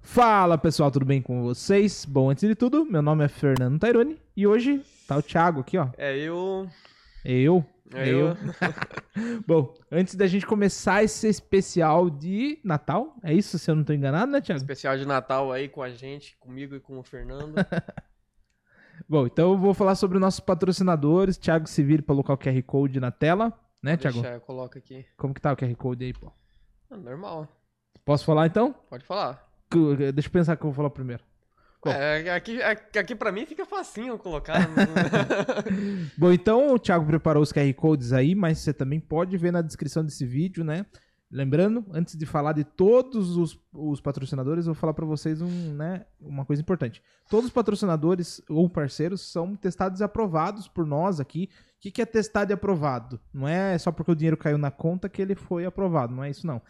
Fala pessoal, tudo bem com vocês? Bom, antes de tudo, meu nome é Fernando Taironi e hoje tá o Thiago aqui, ó. É eu. Eu. É eu. Bom, antes da gente começar esse especial de Natal, é isso? Se eu não tô enganado, né, Thiago? Especial de Natal aí com a gente, comigo e com o Fernando. Bom, então eu vou falar sobre nossos patrocinadores. Thiago se vire pra colocar o QR Code na tela, né, Thiago? Deixa, eu coloco aqui. Como que tá o QR Code aí, pô? Ah, normal. Posso falar então? Pode falar. Deixa eu pensar que eu vou falar primeiro. Bom. É, aqui, aqui, aqui pra mim fica facinho colocar. Bom, então o Thiago preparou os QR Codes aí, mas você também pode ver na descrição desse vídeo, né? Lembrando, antes de falar de todos os, os patrocinadores, eu vou falar para vocês um, né, uma coisa importante. Todos os patrocinadores ou parceiros são testados e aprovados por nós aqui. O que, que é testado e aprovado? Não é só porque o dinheiro caiu na conta que ele foi aprovado, não é isso não.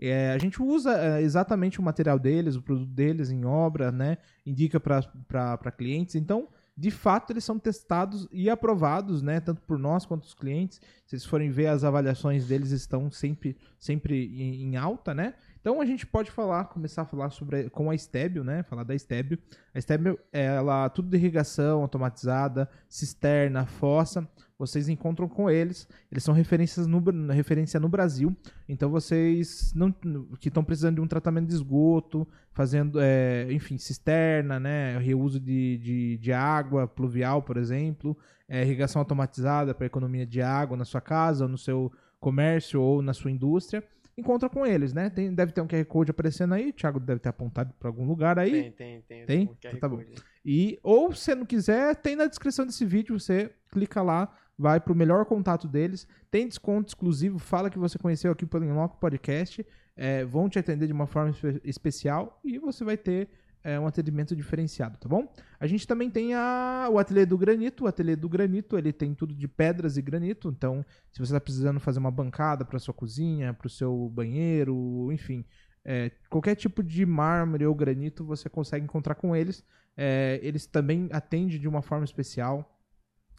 É, a gente usa é, exatamente o material deles, o produto deles em obra, né? Indica para clientes. Então, de fato, eles são testados e aprovados, né? Tanto por nós quanto os clientes. Se vocês forem ver, as avaliações deles estão sempre, sempre em, em alta, né? Então a gente pode falar, começar a falar sobre com a Stébio, né? Falar da Stébio. A Stébio, ela tudo de irrigação automatizada, cisterna, fossa. Vocês encontram com eles. Eles são referências no, referência no Brasil. Então vocês não, que estão precisando de um tratamento de esgoto, fazendo, é, enfim, cisterna, né? Reuso de, de, de água pluvial, por exemplo. É, irrigação automatizada para economia de água na sua casa, ou no seu comércio ou na sua indústria encontra com eles, né? Tem, deve ter um QR Code aparecendo aí, o Thiago deve ter apontado para algum lugar aí. tem, tem, tem. Tem? um Então tá bom. E ou se não quiser, tem na descrição desse vídeo, você clica lá, vai pro melhor contato deles, tem desconto exclusivo, fala que você conheceu aqui pelo Inloco Podcast, é, vão te atender de uma forma espe- especial e você vai ter é, um atendimento diferenciado, tá bom? A gente também tem a, o Ateliê do Granito, o Ateliê do Granito, ele tem tudo de pedras e granito, então se você está precisando fazer uma bancada para sua cozinha, para o seu banheiro, enfim, é, qualquer tipo de mármore ou granito você consegue encontrar com eles. É, eles também atendem de uma forma especial.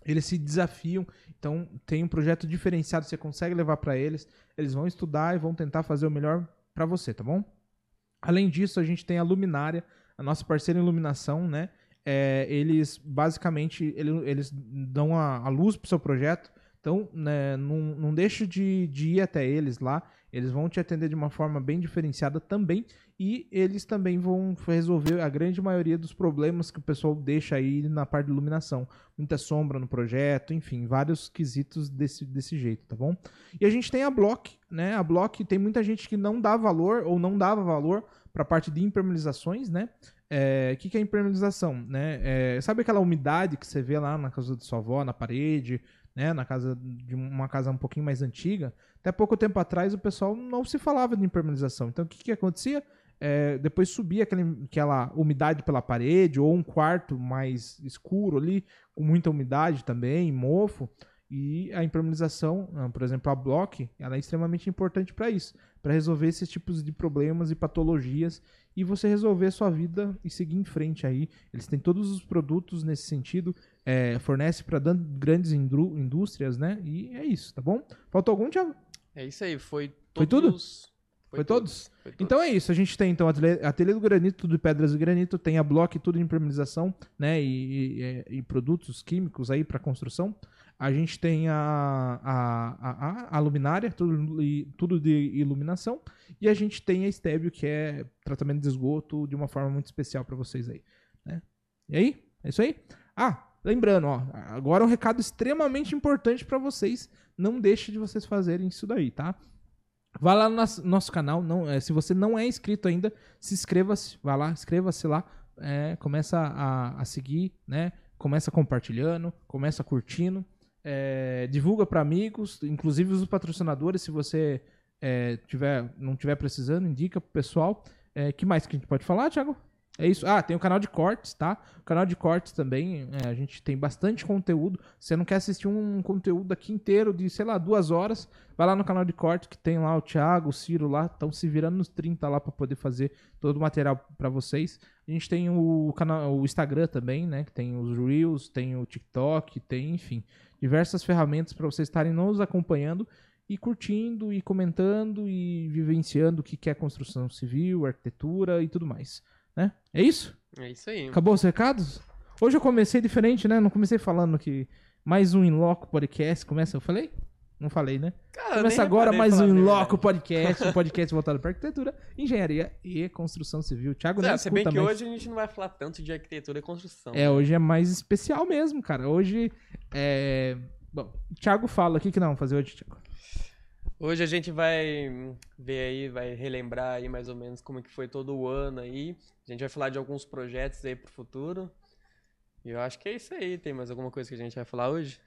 Eles se desafiam, então tem um projeto diferenciado, você consegue levar para eles. Eles vão estudar e vão tentar fazer o melhor para você, tá bom? Além disso, a gente tem a Luminária, a nossa parceira iluminação, né? É, eles basicamente ele- eles dão a, a luz pro seu projeto. Então, né, não, não deixe de, de ir até eles lá. Eles vão te atender de uma forma bem diferenciada também. E eles também vão resolver a grande maioria dos problemas que o pessoal deixa aí na parte de iluminação. Muita sombra no projeto, enfim, vários quesitos desse, desse jeito, tá bom? E a gente tem a Block, né? A Block tem muita gente que não dá valor ou não dava valor para a parte de impermeabilizações, né? É, O que, que é impermeabilização? Né? É, sabe aquela umidade que você vê lá na casa da sua avó, na parede, né? na casa de uma casa um pouquinho mais antiga? Até pouco tempo atrás o pessoal não se falava de impermeabilização. Então o que, que acontecia? É, depois subia aquela, aquela umidade pela parede ou um quarto mais escuro ali, com muita umidade também, mofo. E a impermeabilização, por exemplo, a Block, ela é extremamente importante para isso, para resolver esses tipos de problemas e patologias e você resolver a sua vida e seguir em frente aí. Eles têm todos os produtos nesse sentido, é, fornece para grandes indústrias, né? E é isso, tá bom? Faltou algum, Thiago? É isso aí, foi Foi todos. Foi todos? Foi todos. Então é isso, a gente tem então ateliê, ateliê do granito, tudo de pedras de granito, tem a Block, tudo de impermeabilização, né, e, e- e produtos químicos aí para construção. A gente tem a, a, a, a- luminária, tudo, tudo de iluminação, e a gente tem a Stébio, que é tratamento de esgoto de uma forma muito especial para vocês aí, né? E aí? É isso aí? Ah, lembrando, ó, agora um recado extremamente importante para vocês, não deixe de vocês fazerem isso daí, tá? Vai lá no nosso, canal. Não, é, se você não é inscrito ainda, se inscreva-se. Vai lá, inscreva-se lá. é, começa a, a seguir, né? Começa compartilhando, começa curtindo. É, divulga para amigos, inclusive os patrocinadores. Se você é, tiver, não tiver precisando, indica pro pessoal. É, que mais que a gente pode falar, Thiago? É isso. Ah, tem o canal de cortes, tá? O canal de cortes também, é, a gente tem bastante conteúdo. Se você não quer assistir um conteúdo aqui inteiro de, sei lá, duas horas, vai lá no canal de cortes que tem lá o Thiago, o Ciro lá, estão se virando nos 30 lá para poder fazer todo o material para vocês. A gente tem o canal, o Instagram também, né? Que tem os Reels, tem o TikTok, tem, enfim, diversas ferramentas para vocês estarem nos acompanhando e curtindo e comentando e vivenciando o que é construção civil, arquitetura e tudo mais, né? É isso? É isso aí. Acabou os recados? Hoje eu comecei diferente, né? Não comecei falando que mais um Inloco Podcast. Começa, eu falei? Não falei, né? Cara, Começa agora mais um Inloco. Podcast, um podcast voltado para arquitetura, engenharia e construção civil. Thiago nem É, se bem que mais. hoje a gente não vai falar tanto de arquitetura e construção. É, hoje é mais especial mesmo, cara. Hoje é. Bom, Thiago fala. O que, que nós vamos fazer hoje, Thiago? Hoje a gente vai ver aí, vai relembrar aí mais ou menos como que foi todo o ano aí. A gente vai falar de alguns projetos aí pro futuro. E eu acho que é isso aí. Tem mais alguma coisa que a gente vai falar hoje?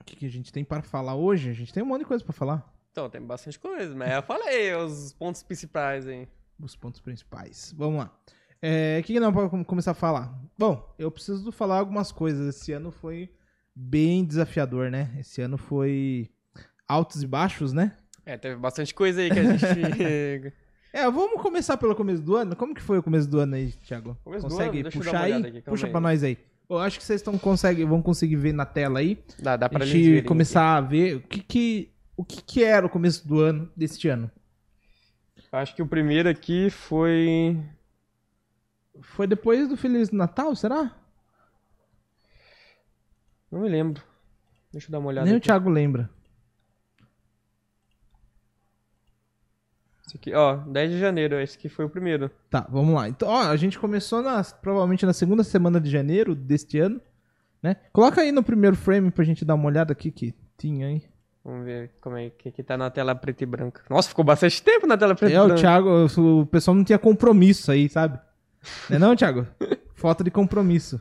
O que, que a gente tem para falar hoje? A gente tem um monte de coisa para falar. Então, tem bastante coisa, mas eu falei os pontos principais aí. Os pontos principais. Vamos lá. É, o que, que nós vamos começar a falar? Bom, eu preciso falar algumas coisas. Esse ano foi bem desafiador, né? Esse ano foi altos e baixos, né? É, teve bastante coisa aí que a gente. É, vamos começar pelo começo do ano. Como que foi o começo do ano aí, Thiago? Começo do Consegue ano? Puxar aí? aqui, Puxa aí. pra nós aí. Eu acho que vocês tão, consegue, vão conseguir ver na tela aí. dá, dá pra a gente começar a ver o que que, o que que era o começo do ano, deste ano. aqui. Acho que o primeiro aqui foi. Foi depois do Feliz Natal, será? Não me lembro. Deixa eu dar uma olhada Nem o aqui. Thiago lembra. Esse aqui, ó, 10 de janeiro, esse aqui foi o primeiro. Tá, vamos lá. Então, ó, a gente começou na, provavelmente na segunda semana de janeiro deste ano, né? Coloca aí no primeiro frame pra gente dar uma olhada aqui que tinha aí. Vamos ver como é que, que tá na tela preta e branca. Nossa, ficou bastante tempo na tela preta É, e o branca. Thiago, o pessoal não tinha compromisso aí, sabe? Não é não, Thiago? Falta de compromisso.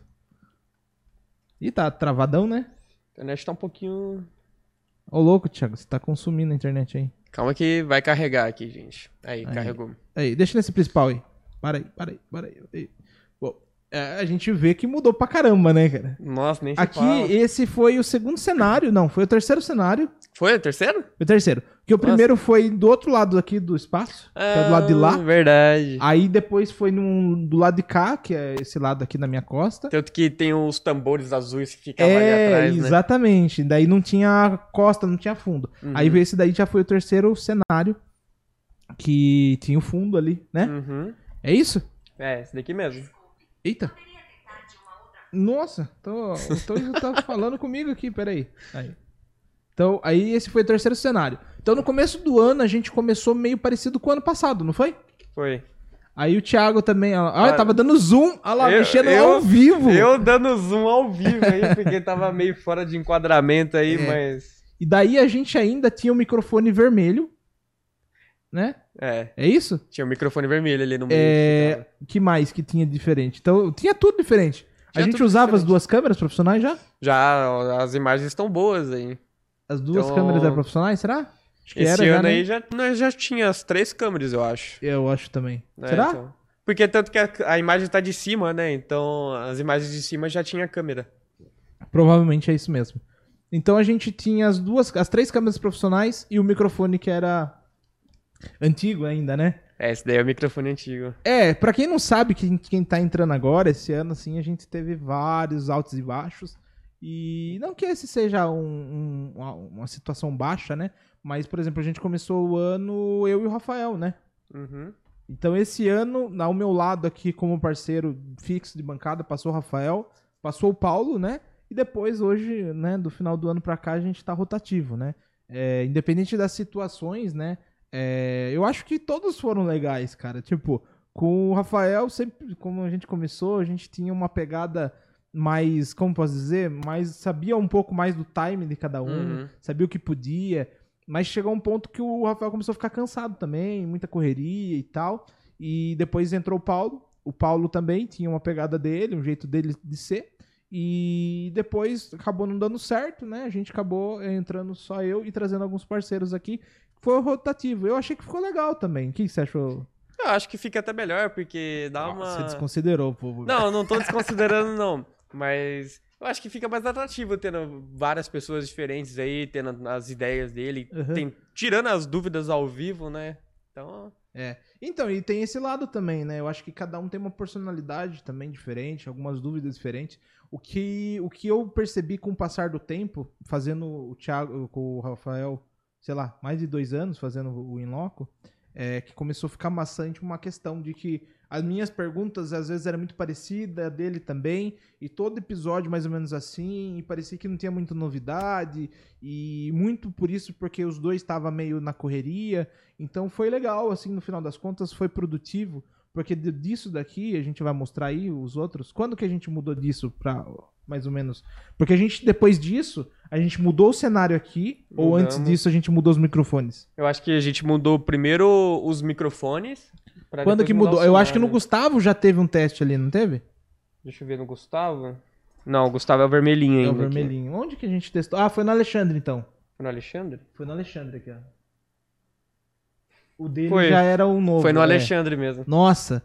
Ih, tá travadão, né? A internet tá um pouquinho. Ô, louco, Thiago, você tá consumindo a internet aí. Calma que vai carregar aqui, gente. Aí, Aí. carregou. Aí, deixa nesse principal aí. Para aí, para aí, para aí. aí. Bom, é, a gente vê que mudou pra caramba, né, cara? Nossa, nem Aqui, fala. esse foi o segundo cenário, não, foi o terceiro cenário. Foi o terceiro? O terceiro. Porque o primeiro foi do outro lado aqui do espaço, que é do lado de Ah, lá. Verdade. Aí depois foi num, do lado de cá, que é esse lado aqui na minha costa. Tanto que tem os tambores azuis que ficavam ali É, atrás, né? exatamente. Daí não tinha costa, não tinha fundo. Uhum. Aí esse daí já foi o terceiro cenário, que tinha o fundo ali, né? Uhum. É isso? É, esse daqui mesmo. Eita. Nossa, tô, tô, tá falando comigo aqui, peraí. Aí. Então, aí esse foi o terceiro cenário. Então, no começo do ano, a gente começou meio parecido com o ano passado, não foi? Foi. Aí o Thiago também, ó, olha, Ah, tava dando zoom, olha lá, eu- mexendo eu- ao vivo. Eu dando zoom ao vivo aí, porque tava meio fora de enquadramento aí, É. mas. E daí a gente ainda tinha o microfone vermelho, né? É, É isso? tinha o microfone vermelho ali no meio. É, que mais que tinha diferente? Então, tinha tudo diferente. A Tinha gente tudo usava as diferente. duas câmeras profissionais já? Já, as imagens estão boas aí. As duas Então- câmeras eram profissionais, será? Acho que Esse era já, ano né? aí já, nós já tinha as três câmeras, eu acho. Eu acho também. né? Será? Então- Porque tanto que a, a imagem tá de cima, né? Então as imagens de cima já tinha câmera. Provavelmente é isso mesmo. Então a gente tinha as duas, as três câmeras profissionais e o microfone que era antigo ainda, né? É, esse daí é o microfone antigo. É, pra quem não sabe, quem, quem tá entrando agora, esse ano, assim, a gente teve vários altos e baixos. E não que esse seja um- um- uma, uma situação baixa, né? Mas, por exemplo, a gente começou o ano, eu e o Rafael, né? Uhum. Então, esse ano, ao meu lado aqui, como parceiro fixo de bancada, passou o Rafael, passou o Paulo, né? E depois, hoje, né, do final do ano pra cá, a gente tá rotativo, né? É, independente das situações, né? é, eu acho que todos foram legais, cara. Tipo, com o Rafael, sempre, como a gente começou, a gente tinha uma pegada mais, como posso dizer, mais sabia um pouco mais do time de cada um, Uhum. sabia o que podia, mas chegou um ponto que o Rafael começou a ficar cansado também, muita correria e tal. E depois entrou o Paulo. O Paulo também tinha uma pegada dele, um jeito dele de ser. E depois acabou não dando certo, né? A gente acabou entrando só eu e trazendo alguns parceiros aqui. Foi rotativo. Eu achei que ficou legal também. O que você achou? Eu acho que fica até melhor, porque dá uma. Você desconsiderou, povo. Não, não tô desconsiderando, não. Mas eu acho que fica mais atrativo tendo várias pessoas diferentes aí, tendo as ideias dele, Uhum. tem- tirando as dúvidas ao vivo, né? Então, Então, e tem esse lado também, né? Eu acho que cada um tem uma personalidade também diferente, algumas dúvidas diferentes. O que, o que eu percebi com o passar do tempo, fazendo o Thiago com o Rafael sei lá, mais de dois anos fazendo o Inloco, é, que começou a ficar maçante uma questão de que as minhas perguntas às vezes eram muito parecidas, a dele também, e todo episódio mais ou menos assim, e parecia que não tinha muita novidade, e muito por isso porque os dois estavam meio na correria, então foi legal, assim, no final das contas, foi produtivo, porque disso daqui, a gente vai mostrar aí os outros, quando que a gente mudou disso pra, mais ou menos? Porque a gente, depois disso, a gente mudou o cenário aqui, ou antes Mudamos. disso a gente mudou os microfones? Eu acho que a gente mudou primeiro os microfones. Quando que mudou? o Eu acho que no. Gustavo já teve um teste ali, não teve? Deixa eu ver no Gustavo. Não, o Gustavo é o vermelhinho É ainda. o aqui. vermelhinho. Onde que a gente testou? Ah, foi no Alexandre, então. Foi no Alexandre? Foi no Alexandre aqui, ó. O dele Foi. já era o novo. Foi no é. Alexandre mesmo. Nossa.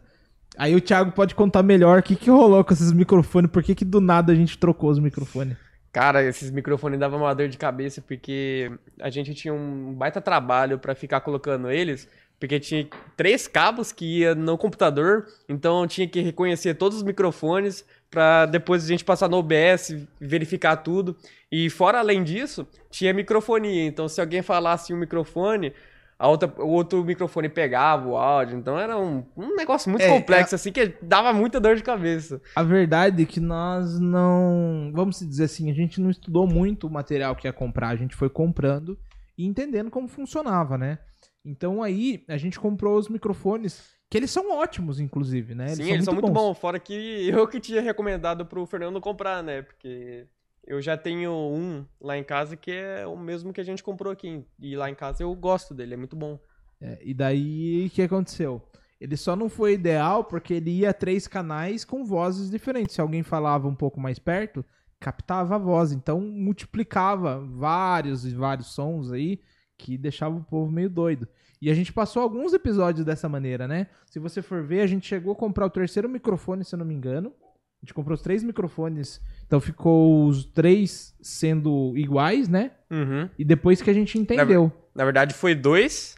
Aí o Thiago pode contar melhor o que, que rolou com esses microfones, por que, que do nada a gente trocou os microfones. Cara, esses microfones davam uma dor de cabeça porque a gente tinha um baita trabalho pra ficar colocando eles, porque tinha três cabos que ia no computador, então tinha que reconhecer todos os microfones pra depois a gente passar no OBS, verificar tudo. E fora além disso, tinha microfonia, então se alguém falasse um microfone, a outra, o outro microfone pegava o áudio, então era um, um negócio muito É, complexo assim que dava muita dor de cabeça. A verdade é que nós não. Vamos dizer assim, a gente não estudou muito o material que ia comprar, a gente foi comprando e entendendo como funcionava, né? Então aí a gente comprou os microfones, que eles são ótimos, inclusive, né? Sim, eles são muito bons. Fora que eu que tinha recomendado pro Fernando comprar, né? Porque eu já tenho um lá em casa que é o mesmo que a gente comprou aqui. E lá em casa eu gosto dele, é muito bom. É, e daí, o que aconteceu? Ele só não foi ideal porque ele ia três canais com vozes diferentes. Se alguém falava um pouco mais perto, captava a voz. Então, multiplicava vários e vários sons aí que deixava o povo meio doido. E a gente passou alguns episódios dessa maneira, né? Se você for ver, a gente chegou a comprar o terceiro microfone, se eu não me engano. A gente comprou os três microfones. Então, ficou os três sendo iguais, né? Uhum. E depois que a gente entendeu. Na verdade foi dois,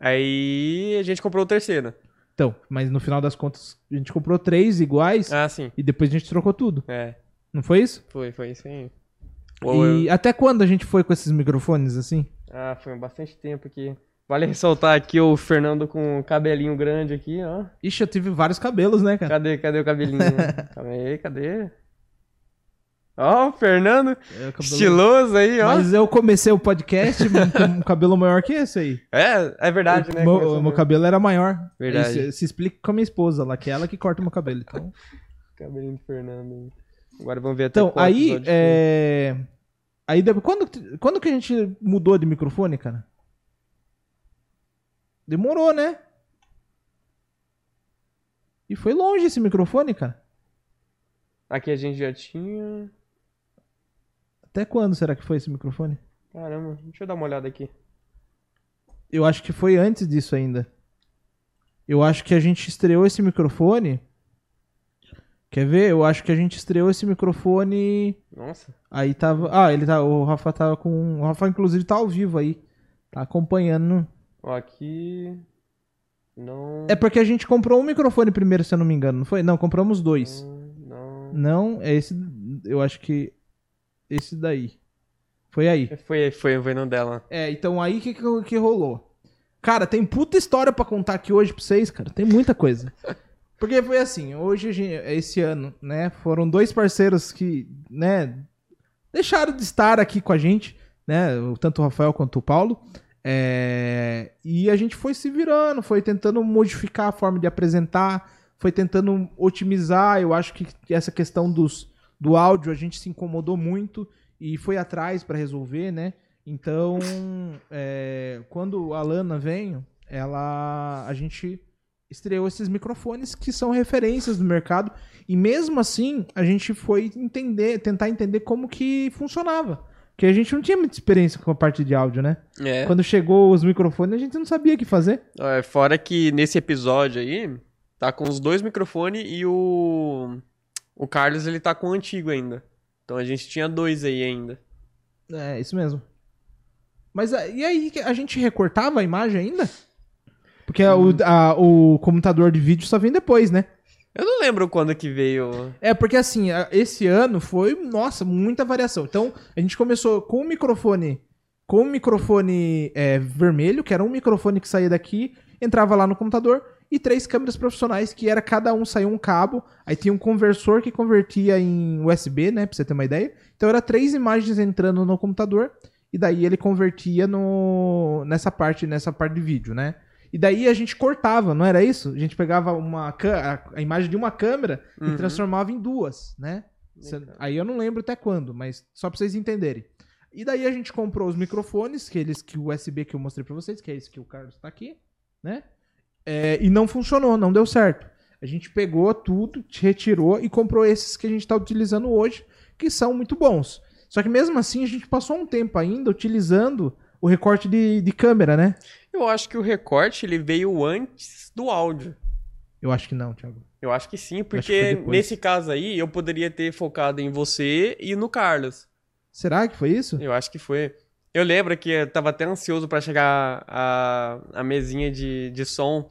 aí a gente comprou o terceiro. Então, mas no final das contas, a gente comprou três iguais Ah, sim. e depois a gente trocou tudo. É, Não foi isso? foi, foi isso aí. E eu- até quando a gente foi com esses microfones assim? Ah, foi bastante tempo aqui. Vale ressaltar aqui o Fernando com um cabelinho grande aqui, ó. Ixi, eu tive vários cabelos, né, cara? Cadê, cadê o cabelinho? Calma aí, cadê? Ó, o Fernando, É, estiloso aí, ó. Mas eu comecei o podcast com um cabelo maior que esse aí. É, é verdade, o né? meu, o meu mesmo. cabelo era maior. Verdade. Se, se explica com a minha esposa lá, que é ela que corta o meu cabelo. Então, Cabelinho do Fernando. Agora vamos ver até então aí, é... Aí, quando, quando que a gente mudou de microfone, cara? Demorou, né? E foi longe esse microfone, cara. Aqui a gente já tinha. Até quando será que foi esse microfone? Caramba, deixa eu dar uma olhada aqui. Eu acho que foi antes disso ainda. Eu acho que a gente estreou esse microfone. Quer ver? Eu acho que a gente estreou esse microfone. Nossa. Aí tava. Ah, ele tá. O Rafa tava com. O Rafa, inclusive, tá ao vivo aí. Tá acompanhando. Aqui. Não. É porque a gente comprou um microfone primeiro, se eu não me engano, não foi? Não, compramos dois. Não. Não, é esse. Eu acho que. Esse daí. Foi aí. Foi, foi, foi no dela. É, então aí o que, que, que rolou? Cara, tem puta história pra contar aqui hoje pra vocês, cara. Tem muita coisa. Porque foi assim, hoje, esse ano, né, foram dois parceiros que, né, deixaram de estar aqui com a gente, né, tanto o Rafael quanto o Paulo. É, e a gente foi se virando, foi tentando modificar a forma de apresentar, foi tentando otimizar. Eu acho que essa questão dos, do áudio a gente se incomodou muito e foi atrás para resolver, né? Então, é, quando a Lana veio, ela, a gente estreou esses microfones que são referências do mercado e mesmo assim a gente foi entender, tentar entender como que funcionava, porque a gente não tinha muita experiência com a parte de áudio, né? É. Quando chegou os microfones a gente não sabia o que fazer. É, Fora que nesse episódio aí, tá com os dois microfones e o. O Carlos ele tá com o antigo ainda. Então a gente tinha dois aí ainda. É, isso mesmo. Mas a- e aí, a gente recortava a imagem ainda? Porque a- o, a- o computador de vídeo só vem depois, né? Eu não lembro quando que veio. É, porque assim, esse ano foi, nossa, muita variação. Então, a gente começou com o microfone com um microfone é, vermelho, que era um microfone que saía daqui, entrava lá no computador, e três câmeras profissionais, que era cada um saiu um cabo, aí tinha um conversor que convertia em USB, né, pra você ter uma ideia. Então era três imagens entrando no computador, e daí ele convertia no nessa parte, nessa parte de vídeo, né? E daí a gente cortava, não era isso? A gente pegava uma a, a imagem de uma câmera Uhum. e transformava em duas, né? Cê-. Aí eu não lembro até quando, mas só pra vocês entenderem. E daí a gente comprou os microfones, que eles que o USB que eu mostrei pra vocês, que é esse que o Carlos tá aqui, né? É, e não funcionou, não deu certo. A gente pegou tudo, retirou e comprou esses que a gente tá utilizando hoje, que são muito bons. Só que mesmo assim a gente passou um tempo ainda utilizando o recorte de, de câmera, né? Eu acho que o recorte ele veio antes do áudio. Eu acho que não, Thiago. Eu acho que sim, que porque depois. nesse caso aí eu poderia ter focado em você e no Carlos. Será que foi isso? Eu acho que foi. Eu lembro que eu tava até ansioso pra chegar a, a mesinha de, de som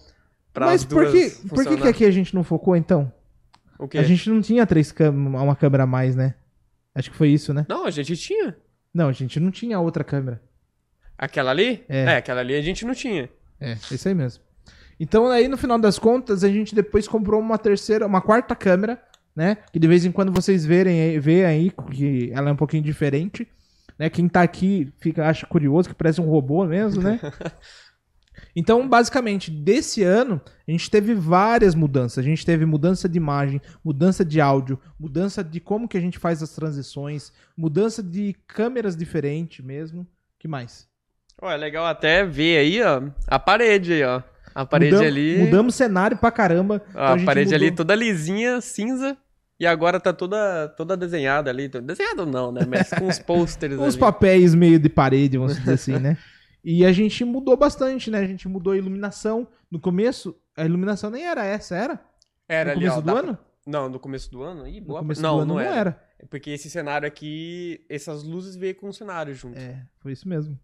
pra Mas as por duas que, por que, funcionar. que aqui a gente não focou então? O quê? A gente não tinha três câmeras, uma câmera a mais, né? Acho que foi isso, né? Não, a gente tinha. Não, a gente não tinha outra câmera. Aquela ali? É. aquela ali a gente não tinha. É, é isso aí mesmo. Então aí no final das contas a gente depois comprou uma terceira, uma quarta câmera, né? Que de vez em quando vocês verem aí, vê aí que ela é um pouquinho diferente, né? Quem tá aqui fica acha curioso que parece um robô mesmo, né? Então, basicamente, desse ano, a gente teve várias mudanças. A gente teve mudança de imagem, mudança de áudio, mudança de como que a gente faz as transições, mudança de câmeras diferentes mesmo. que mais? Ó, é legal até ver aí, ó, a parede aí, ó. A parede Mudam- ali. Mudamos cenário pra caramba. Então ó, a gente parede ali mudou- toda lisinha, cinza. E agora tá toda, toda desenhada ali. Desenhada não, né? Mas com os pôsteres Uns ali. papéis meio de parede, vamos dizer assim, né? E a gente mudou bastante, né? A gente mudou a iluminação. No começo, a iluminação nem era essa, era? Era no ali, começo ó. do dá ano? Não, no começo do ano? Ih, No boa... começo não, do ano não, era. era. Porque esse cenário aqui, essas luzes veio com o cenário junto. É, foi isso mesmo.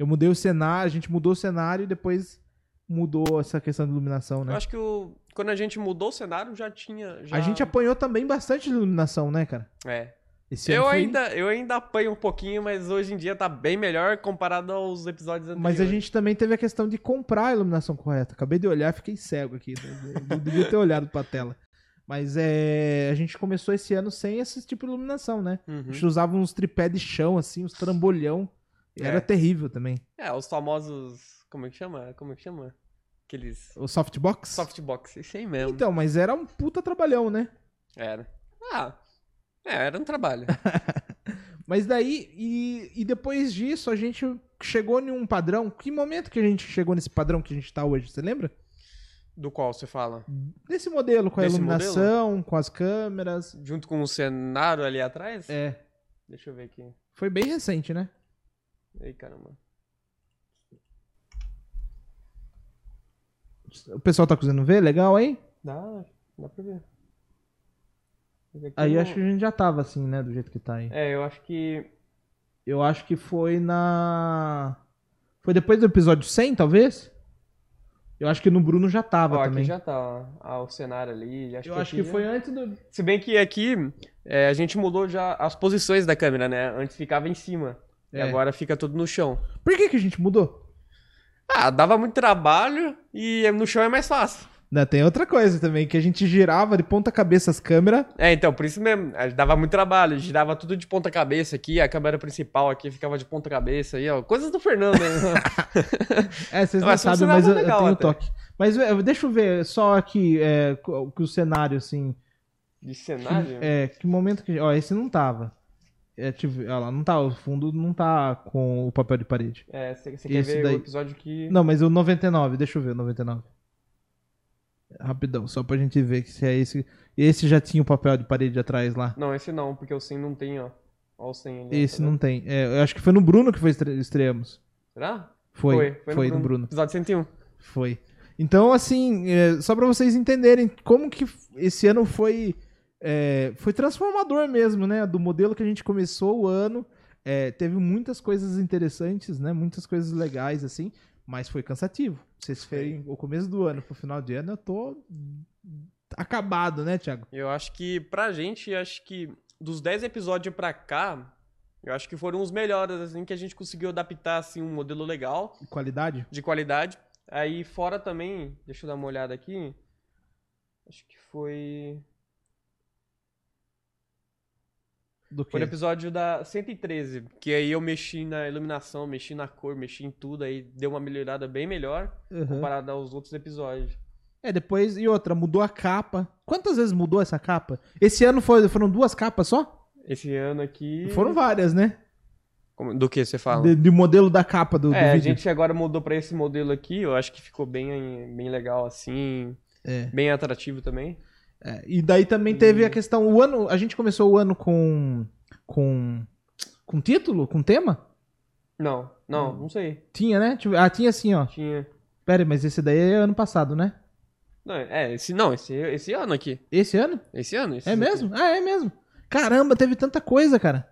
Eu mudei o cenário, a gente mudou o cenário e depois mudou essa questão de iluminação, né? Eu acho que o... quando a gente mudou o cenário já tinha. Já... A gente apanhou também bastante de iluminação, né, cara? É. Esse Eu foi- ainda, eu ainda apanho um pouquinho, mas hoje em dia tá bem melhor comparado aos episódios anteriores. Mas a gente também teve a questão de comprar a iluminação correta. Acabei de olhar, fiquei cego aqui. Não devia ter olhado pra tela. Mas é, a gente começou esse ano sem esse tipo de iluminação, né? A Uhum. gente usava uns tripé de chão, assim, uns trambolhão. E Era É. terrível também. É, os famosos. Como é que chama? Como é que chama? Aqueles. O softbox? Softbox, isso aí mesmo. Então, mas era um puta trabalhão, né? Era. Ah, é, era um trabalho. Mas daí, e, e depois disso, a gente chegou em um padrão. Que momento que a gente chegou nesse padrão que a gente tá hoje? Você lembra? Do qual você fala? Desse modelo, com a Desse iluminação, com as câmeras. Junto com o cenário ali atrás? É, Deixa eu ver aqui. foi bem recente, né? Ei, caramba. O pessoal tá conseguindo ver? Legal aí? Dá, dá pra ver. Aí não- acho que a gente já tava assim, né? Do jeito que tá aí. É, eu acho que. Eu acho que foi na. Foi depois do episódio 100, talvez? Eu acho que no Bruno já tava Ó, também. aqui já tá ó, ah, o cenário ali. Acho Eu que acho que já- foi antes do. Se bem que aqui é, a gente mudou já as posições da câmera, né? Antes ficava em cima. E É. agora fica tudo no chão. Por que, que a gente mudou? Ah, dava muito trabalho e no chão é mais fácil. Não, tem outra coisa também, que a gente girava de ponta cabeça as câmeras. É, então, por isso mesmo, dava muito trabalho, girava tudo de ponta cabeça aqui, a câmera principal aqui ficava de ponta cabeça aí, ó, coisas do Fernando, né? É, vocês não Mas sabem, funcionava mas eu, eu legal tenho até. toque. Mas deixa eu ver só aqui é, co- que o cenário, assim. De cenário. É, que momento que. Ó, esse não tava. É, tipo, lá, não tá, o fundo não tá com o papel de parede. É, você quer Esse ver daí. o episódio que... Não, mas o 99, deixa eu ver o 99. Rapidão, só pra gente ver que se é esse. Esse já tinha o papel de parede atrás lá. Não, esse não, porque o 100 não tem, ó. Ó o 100 ali. Esse tá não tem. É, eu acho que foi no Bruno que foi estre- estreamos. Será? Foi, foi, no, Bruno. Bruno. Episódio 101. Foi. Então, assim, é, só pra vocês entenderem como que esse ano foi é, foi transformador mesmo, né? Do modelo que a gente começou o ano. É, teve muitas coisas interessantes, né? Muitas coisas legais, assim. Mas foi cansativo. Vocês verem o começo do ano pro final de ano, eu tô acabado, né, Thiago? Eu acho que, pra gente, acho que dos 10 episódios pra cá, Eu acho que foram os melhores, assim, que a gente conseguiu adaptar, assim, um modelo legal, Qualidade? de qualidade. Aí fora também, deixa eu dar uma olhada aqui. Acho que foi. Do Foi no quê? episódio da 113, que aí eu mexi na iluminação, mexi na cor, mexi em tudo, aí deu uma melhorada bem melhor Uhum. comparado aos outros episódios. É, depois, e outra, mudou a capa. Quantas vezes mudou essa capa? Esse ano foi, foram duas capas só? Esse ano aqui. Foram várias, né? Como- Do que você fala? De, de modelo da capa do, do é, a vídeo. gente agora mudou pra esse modelo aqui, eu acho que ficou bem, bem legal assim, É. bem atrativo também. É, e daí também teve a questão, o ano, a gente começou o ano com com com título, com tema? Não, não, Hum. não sei. Tinha, né? Ah, tinha assim, ó. Tinha. Pera, mas esse daí é ano passado, né? Não, é, esse não, esse, esse ano aqui. Esse ano? Esse ano. esse É mesmo? Ah, é mesmo. Caramba, teve tanta coisa, cara.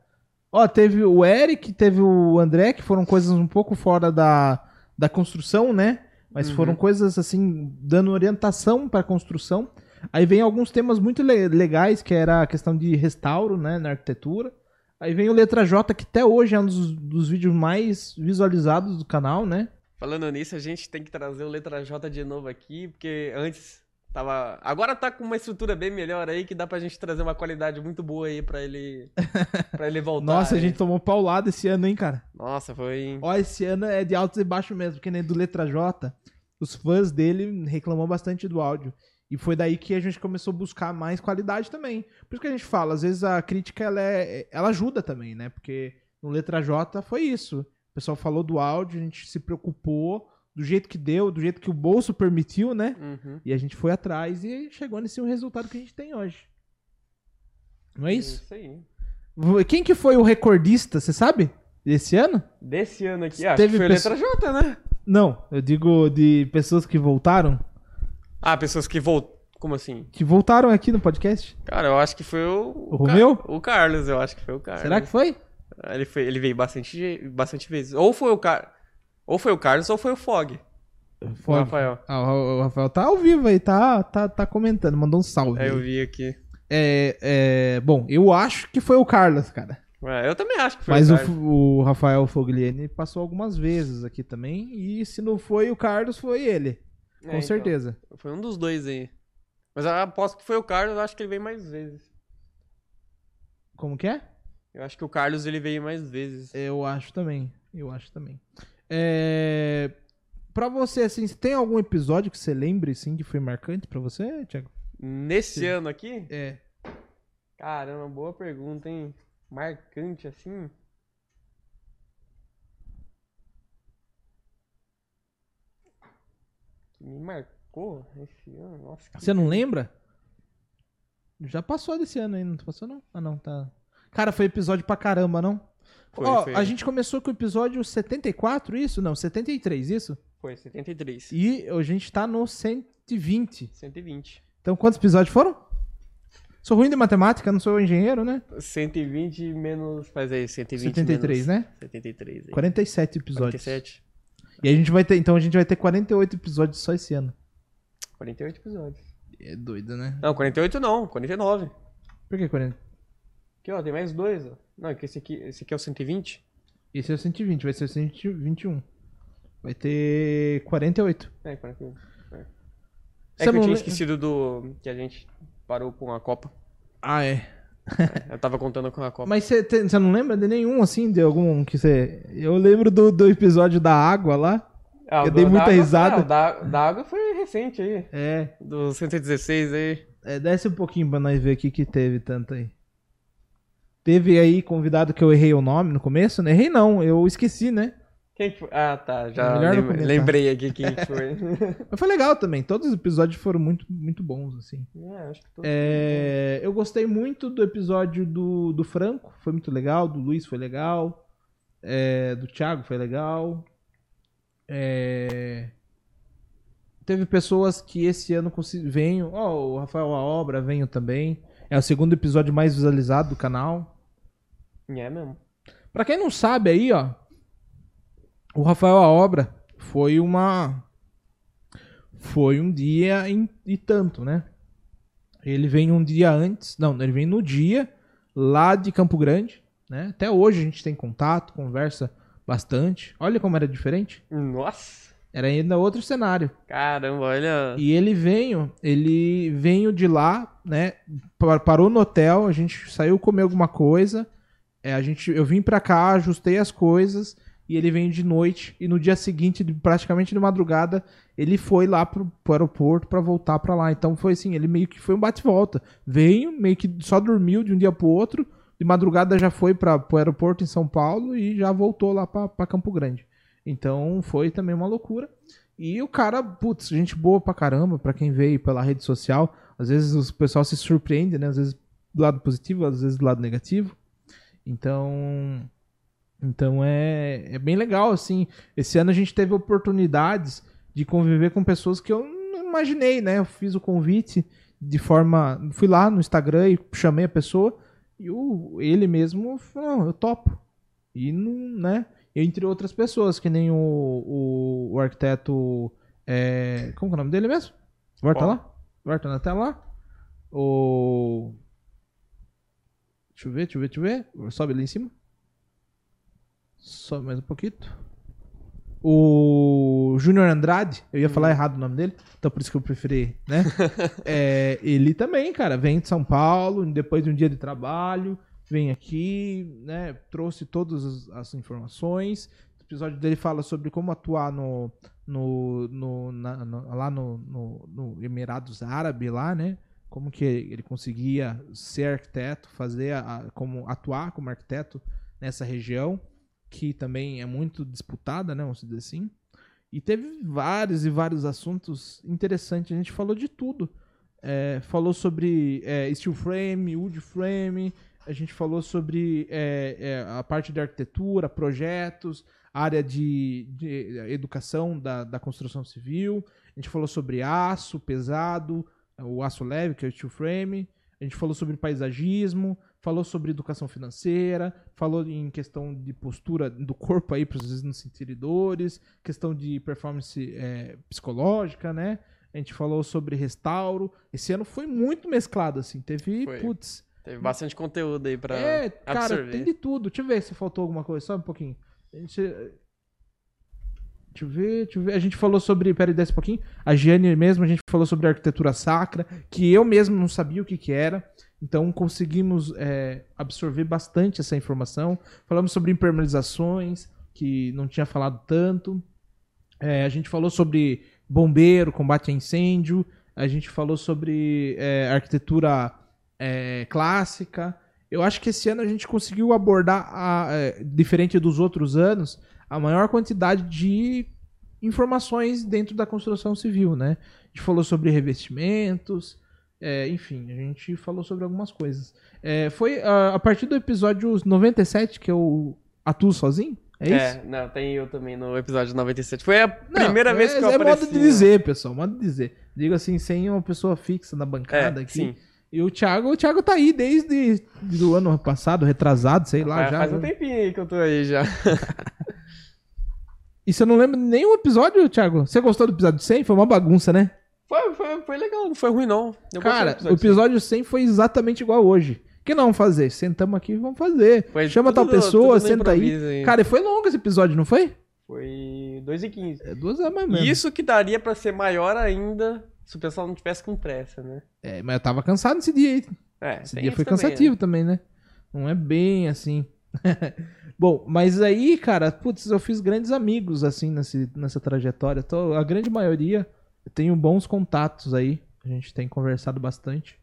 Ó, teve o Eric, teve o André, que foram coisas um pouco fora da, da construção, né? Mas Uhum. foram coisas assim, dando orientação para construção. Aí vem alguns temas muito le- legais, que era a questão de restauro, né, na arquitetura. Aí vem o Letra J, que até hoje é um dos, dos vídeos mais visualizados do canal, né? Falando nisso, a gente tem que trazer o Letra J de novo aqui, porque antes tava. Agora tá com uma estrutura bem melhor aí, que dá pra gente trazer uma qualidade muito boa aí pra ele. para ele voltar. Nossa, a aí. gente tomou paulada esse ano, hein, cara? Nossa, foi. Ó, esse ano é de altos e baixos mesmo, porque nem do Letra J, os fãs dele reclamam bastante do áudio. E foi daí que a gente começou a buscar mais qualidade também. Por isso que a gente fala, às vezes a crítica ela, é, ela ajuda também, né? Porque no Letra J foi isso. O pessoal falou do áudio, a gente se preocupou do jeito que deu, do jeito que o bolso permitiu, né? Uhum. E a gente foi atrás e chegou nesse resultado que a gente tem hoje. Não é isso? Isso aí. Quem que foi o recordista, você sabe? Desse ano? Desse ano aqui, acho Teve que foi pessoa- Letra J, né? Não, eu digo de pessoas que voltaram. Ah, pessoas que voltam. Como assim? Que voltaram aqui no podcast. Cara, eu acho que foi o. O Romeu? O Carlos, eu acho que foi o Carlos. Será que foi? Ele, foi, ele veio bastante, bastante vezes. Ou foi o Car... Ou foi o Carlos ou foi o Fog. O Foi. Rafael. Ah, o o Rafael tá ao vivo aí, tá, tá, tá comentando, mandou um salve. É, eu vi aqui. É, é, bom, eu acho que foi o Carlos, cara. É, eu também acho que foi Mas o o, Carlos. o Rafael Fogliani passou algumas vezes aqui também. E se não foi o Carlos, foi ele. É, Com então. certeza. Foi um dos dois aí. Mas eu aposto que foi o Carlos, eu acho que ele veio mais vezes. Como que é? Eu acho que o Carlos ele veio mais vezes. Eu acho também. Eu acho também. É... Pra você, assim, tem algum episódio que você lembre, assim, que foi marcante pra você, Thiago? Nesse Sim. ano aqui? É. Caramba, boa pergunta, hein? Marcante assim? Que me marcou esse ano? Nossa, que Você não lembra? Já passou desse ano aí, não passou não? Ah, não, tá. Cara, foi episódio pra caramba, não? Foi, Ó, foi. a gente começou com o episódio 74, isso? Não, 73, isso? Foi 73. E a gente tá no 120. 120. Então quantos episódios foram? Sou ruim de matemática, não sou engenheiro, né? 120 menos. Faz aí, 120 73, menos né? 73. Aí. 47 episódios. 47. E a gente vai ter, então a gente vai ter 48 episódios só esse ano. 48 episódios. É doido, né? Não, 48 não, 49. Por que 40? Aqui, ó, tem mais dois, ó. Não, é que esse aqui, esse aqui é o 120? Esse é o 120, vai ser o 121. Vai ter 48. É, 41. É, é que eu tinha esquecido do. que a gente parou com a Copa. Ah, é. Eu tava contando com a Copa. Mas você não lembra de nenhum, assim, de algum que você... Eu lembro do, do episódio da água lá. Ah, eu do- dei da muita água- risada. não, da, da água foi recente aí. É, Do 116 aí. é, desce um pouquinho pra nós ver o que que teve tanto aí. Teve aí convidado que eu errei o nome no começo, né? Errei não, eu esqueci, né? Quem que foi? Ah, tá. Já não lem- lembrei aqui quem que foi. Mas foi legal também, todos os episódios foram muito, muito bons, assim. é, acho que todos. É, eu gostei muito do episódio do, do Franco, foi muito legal. Do Luiz foi legal. é, do Thiago foi legal. é, teve pessoas que esse ano consi- venham. Ó, o Rafael A Obra venho também. É o segundo episódio mais visualizado do canal. É mesmo. Pra quem não sabe aí, ó, o Rafael A Obra foi uma foi um dia em- e tanto, né? Ele vem um dia antes, não, ele vem no dia lá de Campo Grande, né? Até hoje a gente tem contato, conversa bastante. Olha como era diferente. Nossa! Era ainda outro cenário. Caramba, olha. E ele veio, ele veio de lá, né? pa- Parou no hotel, a gente saiu comer alguma coisa. É, a gente, eu vim pra cá, ajustei as coisas e ele veio de noite. E no dia seguinte, praticamente de madrugada, ele foi lá pro, pro aeroporto pra voltar pra lá. Então foi assim, ele meio que foi um bate-volta. Veio, meio que só dormiu de um dia pro outro. De madrugada já foi para pro aeroporto em São Paulo e já voltou lá pra Campo Grande. Então foi também uma loucura. E o cara, putz, gente boa pra caramba, pra quem veio pela rede social. Às vezes o pessoal se surpreende, né? Às vezes do lado positivo, às vezes do lado negativo. Então, então é, é bem legal, assim. Esse ano a gente teve oportunidades de conviver com pessoas que eu não imaginei, né? Eu fiz o convite de forma. Fui lá no Instagram e chamei a pessoa. E o, ele mesmo falou, não, eu topo. E não, né? Entre outras pessoas, que nem o, o, o arquiteto. é, como é o nome dele mesmo? Volta Qual? lá. Volta na tela lá. O. Deixa eu ver, deixa eu ver, deixa eu ver. Sobe ali em cima. Sobe mais um pouquinho. O Júnior Andrade, eu ia falar errado o nome dele, então por isso que eu preferi, né? É, ele também, cara, vem de São Paulo, depois de um dia de trabalho, vem aqui, né? Trouxe todas as, as informações. O episódio dele fala sobre como atuar no, no, no- na- no- lá no, no, Emirados Árabes, lá, né? Como que ele conseguia ser arquiteto, fazer a- como atuar como arquiteto nessa região, que também é muito disputada, né? Vamos dizer assim. E teve vários e vários assuntos interessantes. A gente falou de tudo. É, falou sobre é, steel frame, wood frame. A gente falou sobre é, é, a parte de arquitetura, projetos, área de, de educação da, da construção civil. A gente falou sobre aço pesado, o aço leve, que é o steel frame. A gente falou sobre paisagismo, falou sobre educação financeira, falou em questão de postura do corpo aí para os sentirem dores, questão de performance é, psicológica, né? A gente falou sobre restauro. Esse ano foi muito mesclado, assim. Teve, Foi. putz, Teve bastante conteúdo aí pra é, cara, absorver. tem de tudo. Deixa eu ver se faltou alguma coisa, só um pouquinho. A gente... Deixa eu ver, deixa eu ver. A gente falou sobre. Peraí, desce um pouquinho. A Giane mesmo, a gente falou sobre arquitetura sacra, que eu mesmo não sabia o que, que era. Então conseguimos é, absorver bastante essa informação. Falamos sobre impermeabilizações, que não tinha falado tanto. É, a gente falou sobre bombeiro, combate a incêndio. A gente falou sobre é, arquitetura é, clássica. Eu acho que esse ano a gente conseguiu abordar, a, é, diferente dos outros anos, a maior quantidade de informações dentro da construção civil, né? A gente falou sobre revestimentos, é, enfim, a gente falou sobre algumas coisas. É, foi a, a partir do episódio 97 que eu atuo sozinho? É isso? É, não, tem eu também no episódio 97. Foi a Não, primeira vez é, que eu é apareci. modo de dizer, pessoal, modo de dizer. Digo assim, sem uma pessoa fixa na É, bancada aqui. sim. E o Thiago, o Thiago tá aí desde do ano passado, retrasado, sei lá, já. faz um tempinho aí que eu tô aí já. E você não lembra nenhum episódio, Thiago? Você gostou do episódio 100? Foi uma bagunça, né? Foi, foi, foi legal, não foi ruim não. Eu Cara, o episódio. episódio 100 foi exatamente igual hoje. O que não vamos fazer? Sentamos aqui e vamos fazer. Foi Chama tudo- tal pessoa, senta aí. aí. Cara, e foi longo esse episódio, não foi? Foi 2 e 15. É duas horas mesmo. Isso que daria pra ser maior ainda se o pessoal não tivesse com pressa, né? É, mas eu tava cansado nesse dia aí. É, Esse dia foi também, cansativo também, né? Não é bem assim. Bom, mas aí, cara, putz, eu fiz grandes amigos, assim, nesse, nessa trajetória. Tô- a grande maioria, eu tenho bons contatos aí. A gente tem conversado bastante.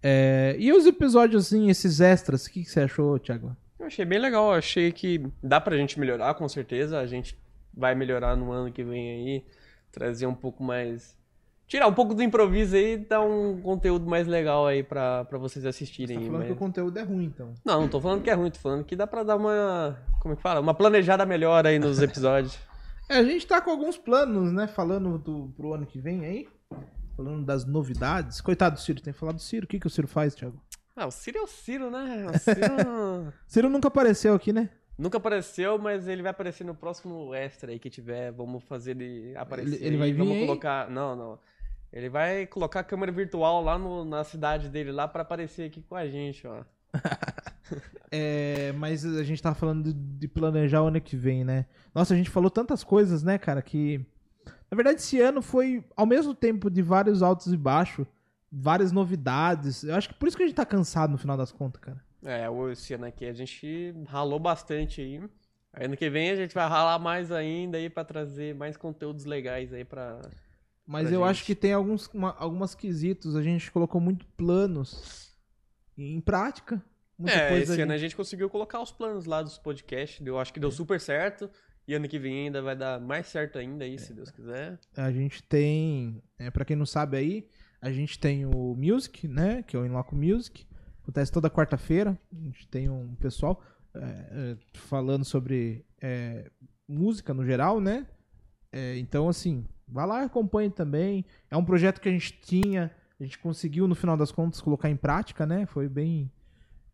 É, e os episódios, assim, esses extras, o que, que você achou, Thiago? Eu achei bem legal, eu achei que dá pra gente melhorar, com certeza. A gente vai melhorar no ano que vem aí, trazer um pouco mais. Tirar um pouco do improviso aí e dar um conteúdo mais legal aí pra, pra vocês assistirem. Tá aí, falando mas- que o conteúdo é ruim, então. Não, não tô falando que é ruim, tô falando que dá pra dar uma. Como é que fala? Uma planejada melhor aí nos episódios. É, a gente tá com alguns planos, né? Falando do, pro ano que vem aí. Falando das novidades. Coitado do Ciro, tem que falar do Ciro. O que, que o Ciro faz, Thiago? Ah, o Ciro é o Ciro, né? O Ciro Ciro nunca apareceu aqui, né? nunca apareceu, mas ele vai aparecer no próximo extra aí que tiver. Vamos fazer ele aparecer. Ele- ele vai vir Vamos aí? colocar. Não, não. Ele vai colocar a câmera virtual lá no- na cidade dele lá pra aparecer aqui com a gente, ó. É, mas a gente tava falando de, planejar o ano que vem, né? Nossa, a gente falou tantas coisas, né, cara, que. Na verdade, esse ano foi, ao mesmo tempo, de vários altos e baixos, várias novidades. Eu acho que por isso que a gente tá cansado no final das contas, cara. É, esse ano aqui a gente ralou bastante aí. Aí ano que vem a gente vai ralar mais ainda aí pra trazer mais conteúdos legais aí pra. Mas Pra eu gente. acho que tem alguns uma, algumas quesitos. A gente colocou muito planos em prática. Muita é, esse ano a gente- conseguiu colocar os planos lá dos podcasts. Eu acho que deu super certo. E ano que vem ainda vai dar mais certo ainda aí, se Deus quiser. a gente tem, é, para quem não sabe aí, a gente tem o Music, né, que é o Inloco Music, acontece toda quarta-feira, a gente tem um pessoal é, é, falando sobre é, música no geral, né, É, então assim, vai lá e acompanhe também, é um projeto que a gente tinha, a gente conseguiu no final das contas colocar em prática, né, foi bem...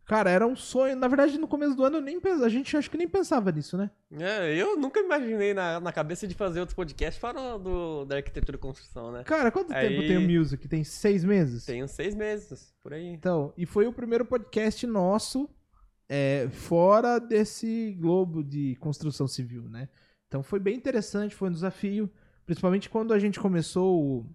Cara, era um sonho. Na verdade, no começo do ano, eu nem pens- a gente acho que nem pensava nisso, né? É, eu nunca imaginei na, na cabeça de fazer outros podcasts fora do, da arquitetura e construção, né? Cara, quanto Aí- tempo tem o Music? Tem seis meses? Tem uns seis meses, por aí. Então, e foi o primeiro podcast nosso é, fora desse globo de construção civil, né? Então foi bem interessante, foi um desafio. Principalmente quando a gente começou o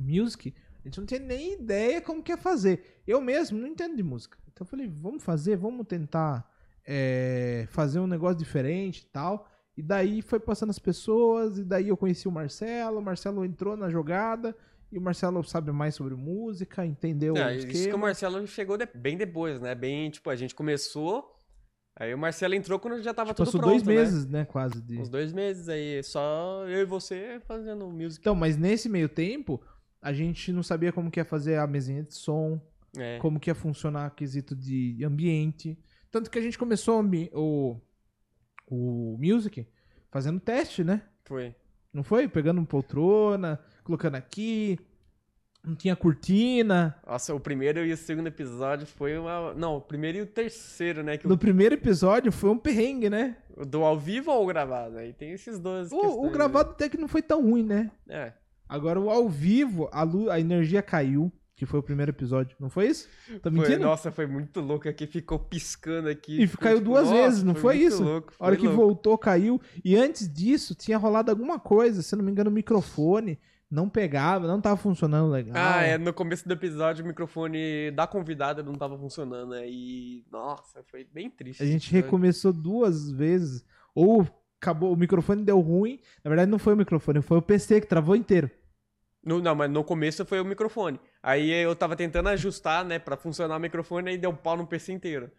Music, a gente não tinha nem ideia como que ia fazer. Eu mesmo não entendo de música. Então eu falei, vamos fazer, vamos tentar é, fazer um negócio diferente e tal. E daí foi passando as pessoas, e daí eu conheci o Marcelo, o Marcelo entrou na jogada, e o Marcelo sabe mais sobre música, entendeu É, o isso que o Marcelo chegou de- bem depois, né? Bem, tipo, a gente começou, aí o Marcelo entrou quando já tava tudo Passou pronto, dois né? meses, né, quase. De... Uns dois meses aí, só eu e você fazendo music. Então, mas nesse meio tempo, a gente não sabia como que ia fazer a mesinha de som, É. como que ia funcionar o quesito de ambiente. Tanto que a gente começou o o, Music fazendo teste, né? Foi. Não foi? Pegando uma poltrona, colocando aqui, não tinha cortina. Nossa, o primeiro e o segundo episódio foi uma. Não, o primeiro e o terceiro, né? Que No primeiro episódio foi um perrengue, né? do ao vivo ou gravado? Aí tem esses dois. O, o gravado até que não foi tão ruim, né? É. Agora o ao vivo, a, lu- a energia caiu, que foi o primeiro episódio. Não foi isso? Tá Foi, mentindo? nossa, foi muito louco aqui, ficou piscando aqui. E ficou, caiu tipo, duas vezes, não foi, muito isso? Louco, A hora foi que louco. voltou, caiu. E antes disso, tinha rolado alguma coisa, se não me engano, o microfone não pegava, não tava funcionando legal. Ah, é, no começo do episódio o microfone da convidada não tava funcionando, né? E, nossa, foi bem triste. A gente Foi- recomeçou duas vezes. Ou acabou, o microfone deu ruim. Na verdade, não foi o microfone, foi o PC que travou inteiro. No- não, mas no começo foi o microfone. Aí eu tava tentando ajustar, né, pra funcionar o microfone e deu um pau no PC inteiro.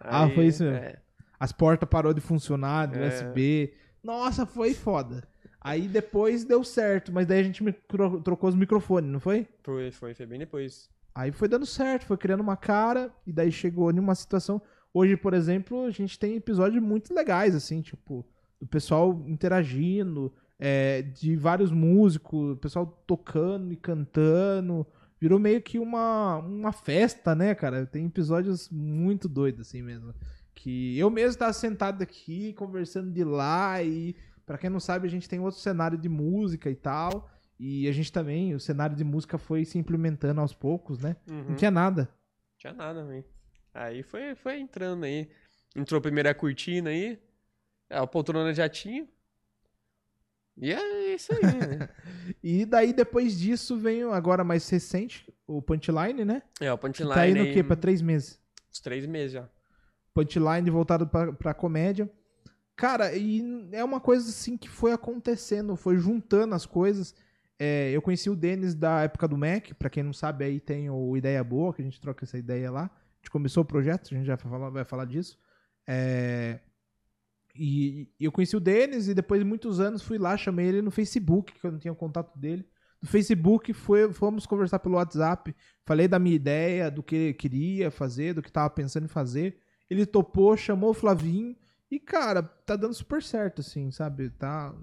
Ah, Aí, foi isso mesmo. é. As portas parou de funcionar, do É. USB. Nossa, foi foda. Aí depois deu certo, mas daí a gente micro- trocou os microfones, não foi? Foi, foi, foi bem depois. Aí foi dando certo, foi criando uma cara, e daí chegou em uma situação. Hoje, por exemplo, a gente tem episódios muito legais, assim, tipo, do pessoal interagindo, é, de vários músicos, o pessoal tocando e cantando. Virou meio que uma, uma festa, né, cara? Tem episódios muito doidos, assim mesmo. Que eu mesmo tava sentado aqui, conversando de lá, e pra quem não sabe, a gente tem outro cenário de música e tal. E a gente também, o cenário de música foi se implementando aos poucos, né? Uhum. Não tinha nada. Tinha nada, velho. Aí foi, foi entrando aí. Entrou a cortina aí. É, A poltrona já tinha. E é isso aí, né? E daí, depois disso, veio agora mais recente, o Punchline, né? É, o Que punchline tá aí no aí, quê? Pra três meses. uns três meses já. Punchline voltado pra, pra comédia. Cara, e é uma coisa assim que foi acontecendo, foi juntando as coisas. É, eu conheci o Denis da época do Mac, pra quem não sabe, aí tem o Ideia Boa, que a gente troca essa ideia lá. A gente começou o projeto, a gente já vai falar, vai falar disso. É, e, e eu conheci o Denis e depois de muitos anos fui lá, chamei ele no Facebook, que eu não tinha contato dele. No Facebook foi, fomos conversar pelo WhatsApp, falei da minha ideia, do que ele queria fazer, do que tava pensando em fazer. Ele topou, chamou o Flavinho e, cara, tá dando super certo, assim, sabe? Tá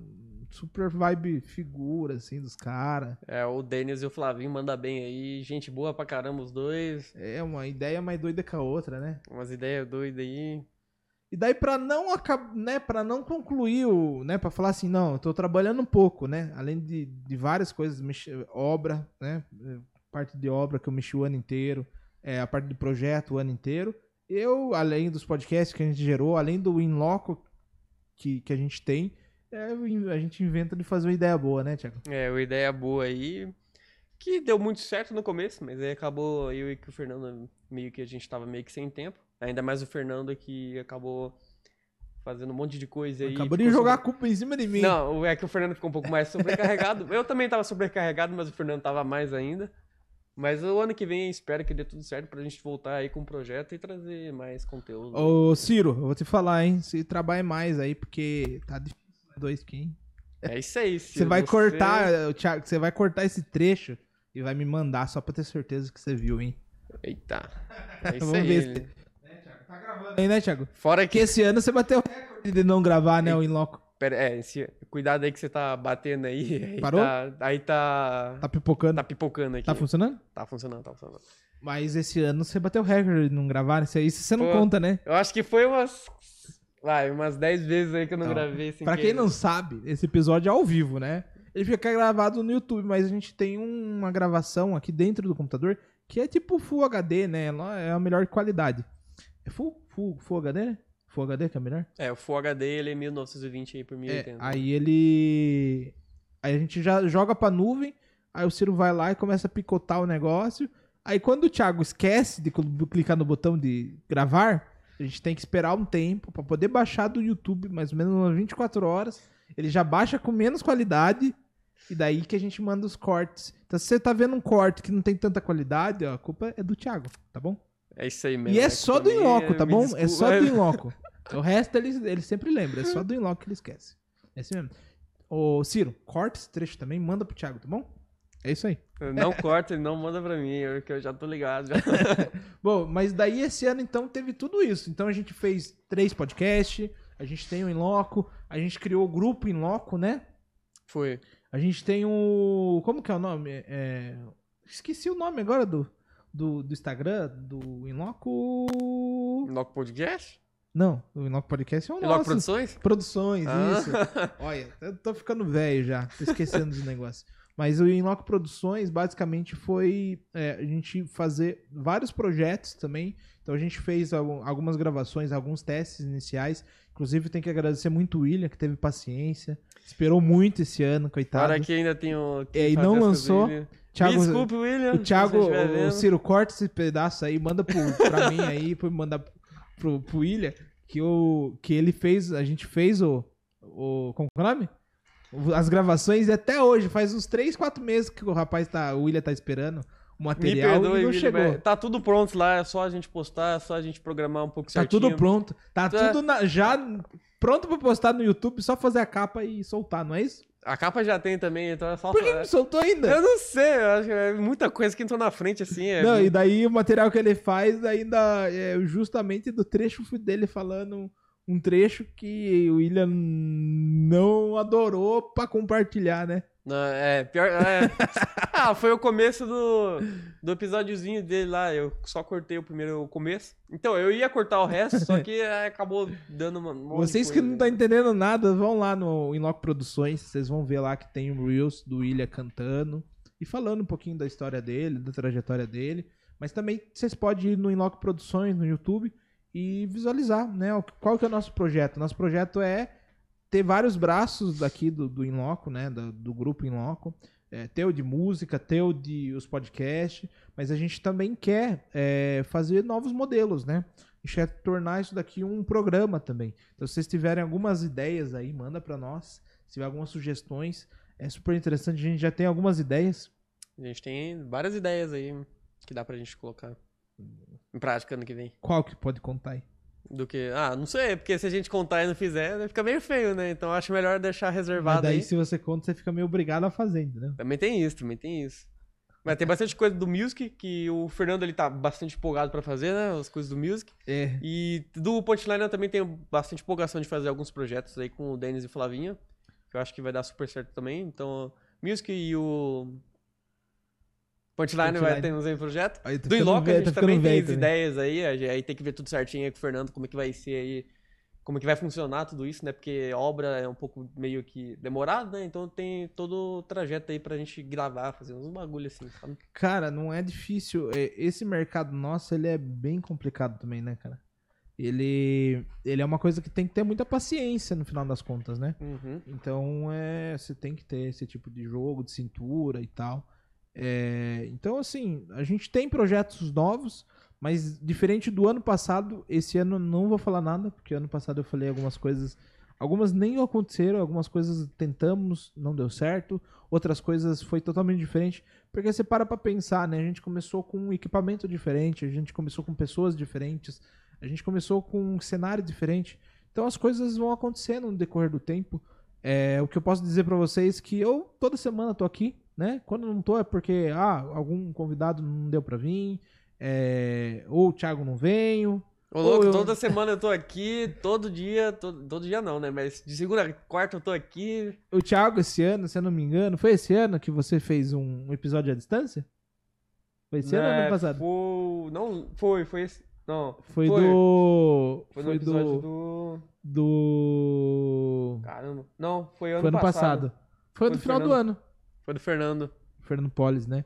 super vibe figura, assim, dos caras. É, o Denis e o Flavinho manda bem aí. Gente boa pra caramba os dois. É uma ideia mais doida que a outra, né? Umas ideias doidas aí. E daí pra não acab... né, para não concluir o, né, para falar assim, não, eu tô trabalhando um pouco, né? Além de, de várias coisas, obra, né? Parte de obra que eu mexi o ano inteiro, é, a parte de projeto o ano inteiro. eu, além dos podcasts que a gente gerou, além do Inloco que, que a gente tem, é, a gente inventa de fazer uma ideia boa, né, Thiago? É, uma ideia boa aí. Que deu muito certo no começo, mas aí acabou eu e o Fernando meio que a gente tava meio que sem tempo. Ainda mais o Fernando que acabou fazendo um monte de coisa aí. Acabou de jogar a culpa em cima de mim. Não, é que o Fernando ficou um pouco mais sobrecarregado. eu também tava sobrecarregado, mas o Fernando tava mais ainda. Mas o ano que vem espero que dê tudo certo pra gente voltar aí com o projeto e trazer mais conteúdo. Ô, Ciro, eu vou te falar, hein? Se trabalhe mais aí, porque tá difícil. Dois quem? É isso aí, Você vai cortar, Thiago, você vai cortar esse trecho e vai me mandar só pra ter certeza que você viu, hein? Eita. É isso Vamos aí. ver se Tá gravando aí, né, Thiago? Fora Porque que. esse ano você bateu o recorde de não gravar, né, o Inloco. Pera, é, esse- cuidado aí que você tá batendo aí. aí Parou? Tá, aí tá. Tá pipocando. Tá pipocando aqui. Tá funcionando? Tá funcionando, tá funcionando. Mas esse ano você bateu o recorde de não gravar, isso aí você não Pô. conta, né? Eu acho que foi umas. Vai, umas 10 vezes aí que eu não Não. gravei sem Pra quem querer. não sabe, esse episódio é ao vivo, né? Ele fica gravado no YouTube, mas a gente tem uma gravação aqui dentro do computador que é tipo Full HD, né? Ela É a melhor qualidade. É Full, full, full HD, né? Full HD que é melhor? É, o Full HD ele é 1920 aí por É, 1080. aí ele. Aí a gente já joga pra nuvem, aí o Ciro vai lá e começa a picotar o negócio. Aí quando o Thiago esquece de cl- clicar no botão de gravar, a gente tem que esperar um tempo pra poder baixar do YouTube, mais ou menos umas 24 horas. Ele já baixa com menos qualidade. E daí que a gente manda os cortes. Então, se você tá vendo um corte que não tem tanta qualidade, ó, a culpa é do Thiago, tá bom? É isso aí mesmo. E é que só do Inloco, tá bom? desculpa. É só do Inloco. O resto ele, ele sempre lembra, é só do Inloco que ele esquece. É assim mesmo. Ô, Ciro, corta esse trecho também, manda pro Thiago, tá bom? É isso aí. Não corta e não manda pra mim, porque eu já tô ligado. Já. Bom, mas daí esse ano então teve tudo isso. Então a gente fez três podcasts, a gente tem o Inloco, a gente criou o grupo Inloco, né? Foi. A gente tem o. Como que é o nome? É... Esqueci o nome agora do, do, do Instagram, do Inloco. Inloco Podcast? Não, o Inloco Podcast é o Inloco. Produções? Produções, Ah. isso. Olha, eu tô ficando velho já, tô esquecendo dos negócios. Mas o Inloco Produções, basicamente, foi é, a gente fazer vários projetos também. Então a gente fez al- algumas gravações, alguns testes iniciais. Inclusive, tem que agradecer muito o William, que teve paciência. Esperou muito esse ano, coitado. Fora que ainda tem o. É, e não lançou. Thiago- Me desculpe, William. O Thiago, o. Ciro, corta esse pedaço aí, manda pro, pra mim aí, pra mandar pro, pro William, que, o, que ele fez, a gente fez o, o. Como é o nome? As gravações e até hoje, faz uns 3, 4 meses que o rapaz tá, o William tá esperando o Me material perdoe, e não chegou. mas Tá tudo pronto lá, é só a gente postar, é só a gente programar um pouco Tá certinho. tudo pronto. Tá Tá. tudo na- já pronto pra postar no YouTube, só fazer a capa e soltar, não é isso? A capa já tem também, então é só. Por que não soltou ainda? Eu não sei, eu acho que é muita coisa que entrou na frente, assim. É... Não, e daí o material que ele faz ainda é justamente do trecho dele falando um trecho que o William não adorou pra compartilhar, né? Não, é, pior. É. ah, foi o começo do, do episódiozinho dele lá. Eu só cortei o primeiro o começo. Então, eu ia cortar o resto, só que é, acabou dando uma. um de Vocês que coisa, não tá né? entendendo nada, vão lá no Inloco Produções, vocês vão ver lá que tem o Reels do William cantando e falando um pouquinho da história dele, da trajetória dele. Mas também vocês podem ir no Inloco Produções no YouTube e visualizar, né? Qual que é o nosso projeto? Nosso projeto é ter vários braços daqui do, do Inloco, né? Do, do grupo Inloco. É, ter o de música, ter o de os podcasts, mas a gente também quer é, fazer novos modelos, né? A gente quer tornar isso daqui um programa também. Então, se vocês tiverem algumas ideias aí, manda pra nós. Se tiver algumas sugestões, é super interessante. A gente já tem algumas ideias. A gente tem várias ideias aí que dá pra gente colocar em prática ano que vem. Qual que pode contar aí? Do que. Ah, não sei, porque se a gente contar e não fizer, vai ficar meio feio, né? Então acho melhor deixar Mas reservado daí, aí. se você conta, você fica meio obrigado a fazer, entendeu? Também tem isso, também tem isso. Mas tem bastante coisa do Music, que o Fernando ele tá bastante empolgado pra fazer, né? As coisas do Music. É. E do Punchline eu também tenho bastante empolgação de fazer alguns projetos aí com o Denis e o Flavinha. Que eu acho que vai dar super certo também. Então, Music e o Punchline, vai Punchline. ter uns aí projeto. Aí, tá Do ficando Inloco a gente tá também tem as também. ideias aí. Aí tem que ver tudo certinho aí com o Fernando, como é que vai ser aí. como que vai funcionar tudo isso, né? Porque obra é um pouco meio que demorado, né? Então tem todo o trajeto aí pra gente gravar, fazer uns bagulho assim, sabe? Cara, não é difícil. É, Esse mercado nosso, ele é bem complicado também, né, cara? Ele, ele é uma coisa que tem que ter muita paciência no final das contas, né? Uhum. Então, é, você tem que ter esse tipo de jogo, de cintura e tal. É, então, assim, a gente tem projetos novos, mas diferente do ano passado, esse ano não vou falar nada, porque ano passado eu falei algumas coisas, algumas nem aconteceram, algumas coisas tentamos, não deu certo, outras coisas foi totalmente diferente, porque você para pra pensar, né? A gente começou com um equipamento diferente, a gente começou com pessoas diferentes, a gente começou com um cenário diferente. Então as coisas vão acontecendo no decorrer do tempo. É, o que eu posso dizer pra vocês é que eu toda semana tô aqui, né? Quando não tô é porque ah, algum convidado não deu pra vir, é, ou o Thiago não veio. Ô, louco, Ou eu- toda semana eu tô aqui, todo dia, todo, todo dia não, né? Mas de segunda a quarta eu tô aqui. O Thiago esse ano, se eu não me engano, foi esse ano que você fez um, episódio à distância? Foi esse ano ou ano passado? Foi... Não, foi, foi esse... Não, Foi, foi. do. foi no Foi episódio do. do... Do. Caramba. Não, foi ano Foi ano passado. passado. Foi Foi do final do ano. Foi do Fernando. Fernando Polis, né?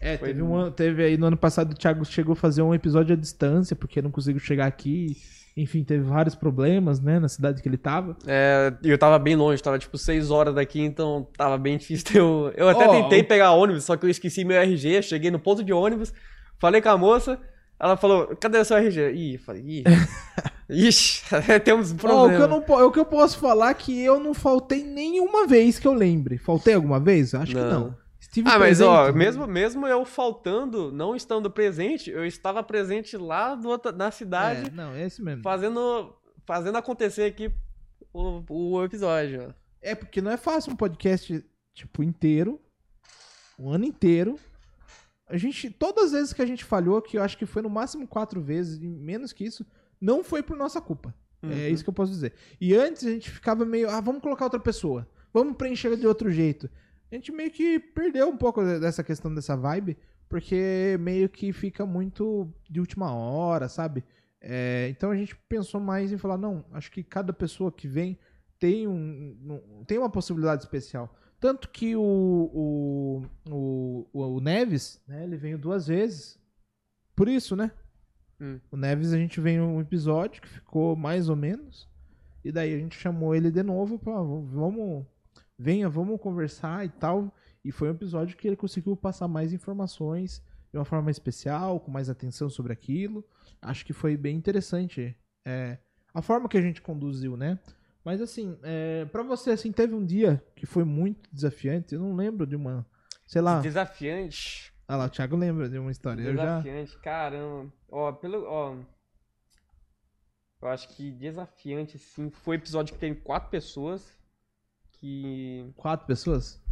É, Foi teve, um, ano- teve aí no ano passado o Thiago chegou a fazer um episódio à distância, porque não conseguiu chegar aqui. Enfim, teve vários problemas, né, na cidade que ele tava. É, e eu tava bem longe, tava tipo 6 horas daqui, então tava bem difícil. Eu, eu até Ó, tentei o- pegar ônibus, só que eu esqueci meu RG, cheguei no ponto de ônibus, falei com a moça, ela falou, cadê o seu RG? Ih, eu falei, ih, ixi, temos um Ó, o, problema. que eu não, o que eu posso falar é que eu não faltei nenhuma vez que eu lembre. Faltei alguma vez? Acho que Não. não. Estive Ah, mas ó, presente. mesmo, mesmo eu faltando, não estando presente, eu estava presente lá do na cidade, É, não, é esse mesmo. fazendo, fazendo acontecer aqui o, o episódio. É porque não é fácil um podcast, tipo, inteiro. Um ano inteiro. A gente, todas as vezes que a gente falhou, que eu acho que foi no máximo quatro vezes, menos que isso, não foi por nossa culpa. É Uhum. isso que eu posso dizer. E antes a gente ficava meio, ah, vamos colocar outra pessoa. Vamos preencher de outro jeito. A gente meio que perdeu um pouco dessa questão dessa vibe, porque meio que fica muito de última hora, sabe? É, então a gente pensou mais em falar, não, acho que cada pessoa que vem tem, um, um- tem uma possibilidade especial. Tanto que o, o, o, o Neves, né, ele veio duas vezes. Por isso, né? Hum. O Neves a gente veio um episódio que ficou mais ou menos. E daí a gente chamou ele de novo pra vamos. Venha, vamos conversar e tal. E foi um episódio que ele conseguiu passar mais informações de uma forma especial, com mais atenção sobre aquilo. Acho que foi bem interessante é, a forma que a gente conduziu, né? Mas assim, é, para você, assim, teve um dia que foi muito desafiante. Eu não lembro de uma. Sei lá. Desafiante. Ah lá, o Thiago lembra de uma história. Eu já. Desafiante, caramba. Ó, pelo. Ó, eu acho que desafiante, sim, foi episódio que tem quatro pessoas. Que Quatro pessoas?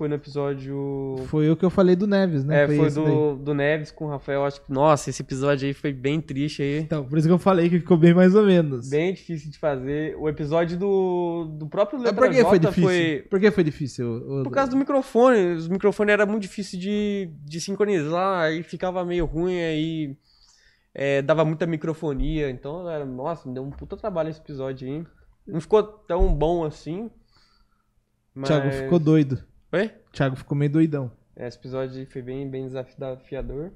Foi no episódio. Foi o que eu falei do Neves, né? É, foi, daí. do, do Neves com o Rafael. Acho que, nossa, esse episódio aí foi bem triste aí. Então, por isso que eu falei que ficou bem mais ou menos. Bem difícil de fazer. O episódio do, do próprio Mas Letra por que foi difícil? foi. Por que foi difícil? o- o- Por causa do microfone. Os microfones era muito difícil de, de sincronizar, aí ficava meio ruim, aí é, dava muita microfonia. Então, era, nossa, me deu um puta trabalho esse episódio aí. Não ficou tão bom assim. Mas... Thiago ficou doido. Oi? Thiago ficou meio doidão. É, Esse episódio aí foi bem, bem desafiador.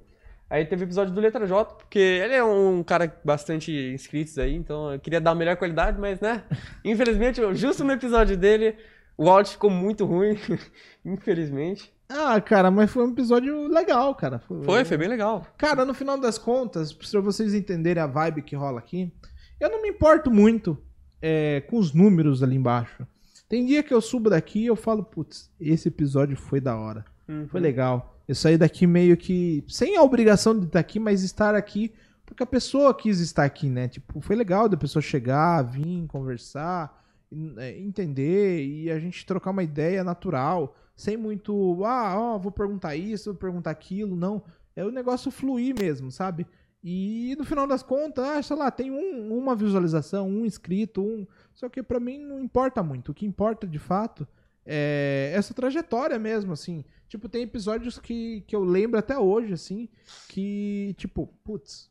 Aí teve o episódio do Letra J, porque ele é um cara bastante inscritos aí, então eu queria dar a melhor qualidade, mas né, infelizmente, justo no episódio dele, o áudio ficou muito ruim, infelizmente. Ah, cara, mas foi um episódio legal, cara. Foi, foi bem legal. Cara, no final das contas, pra vocês entenderem a vibe que rola aqui, eu não me importo muito é, com os números ali embaixo. Tem dia que eu subo daqui e eu falo, putz, esse episódio foi da hora. Uhum. Foi legal. Eu saí daqui meio que sem a obrigação de estar aqui, mas estar aqui porque a pessoa quis estar aqui, né? Tipo, foi legal da pessoa chegar, vir, conversar, en- é, entender e a gente trocar uma ideia natural, sem muito, ah, ó, vou perguntar isso, vou perguntar aquilo, não. É o negócio fluir mesmo, sabe? E no final das contas, ah, sei lá, tem um- uma visualização, um inscrito, um. Só que pra mim não importa muito. O que importa de fato é essa trajetória mesmo, assim. Tipo, tem episódios que, que eu lembro até hoje, assim, que, tipo, putz,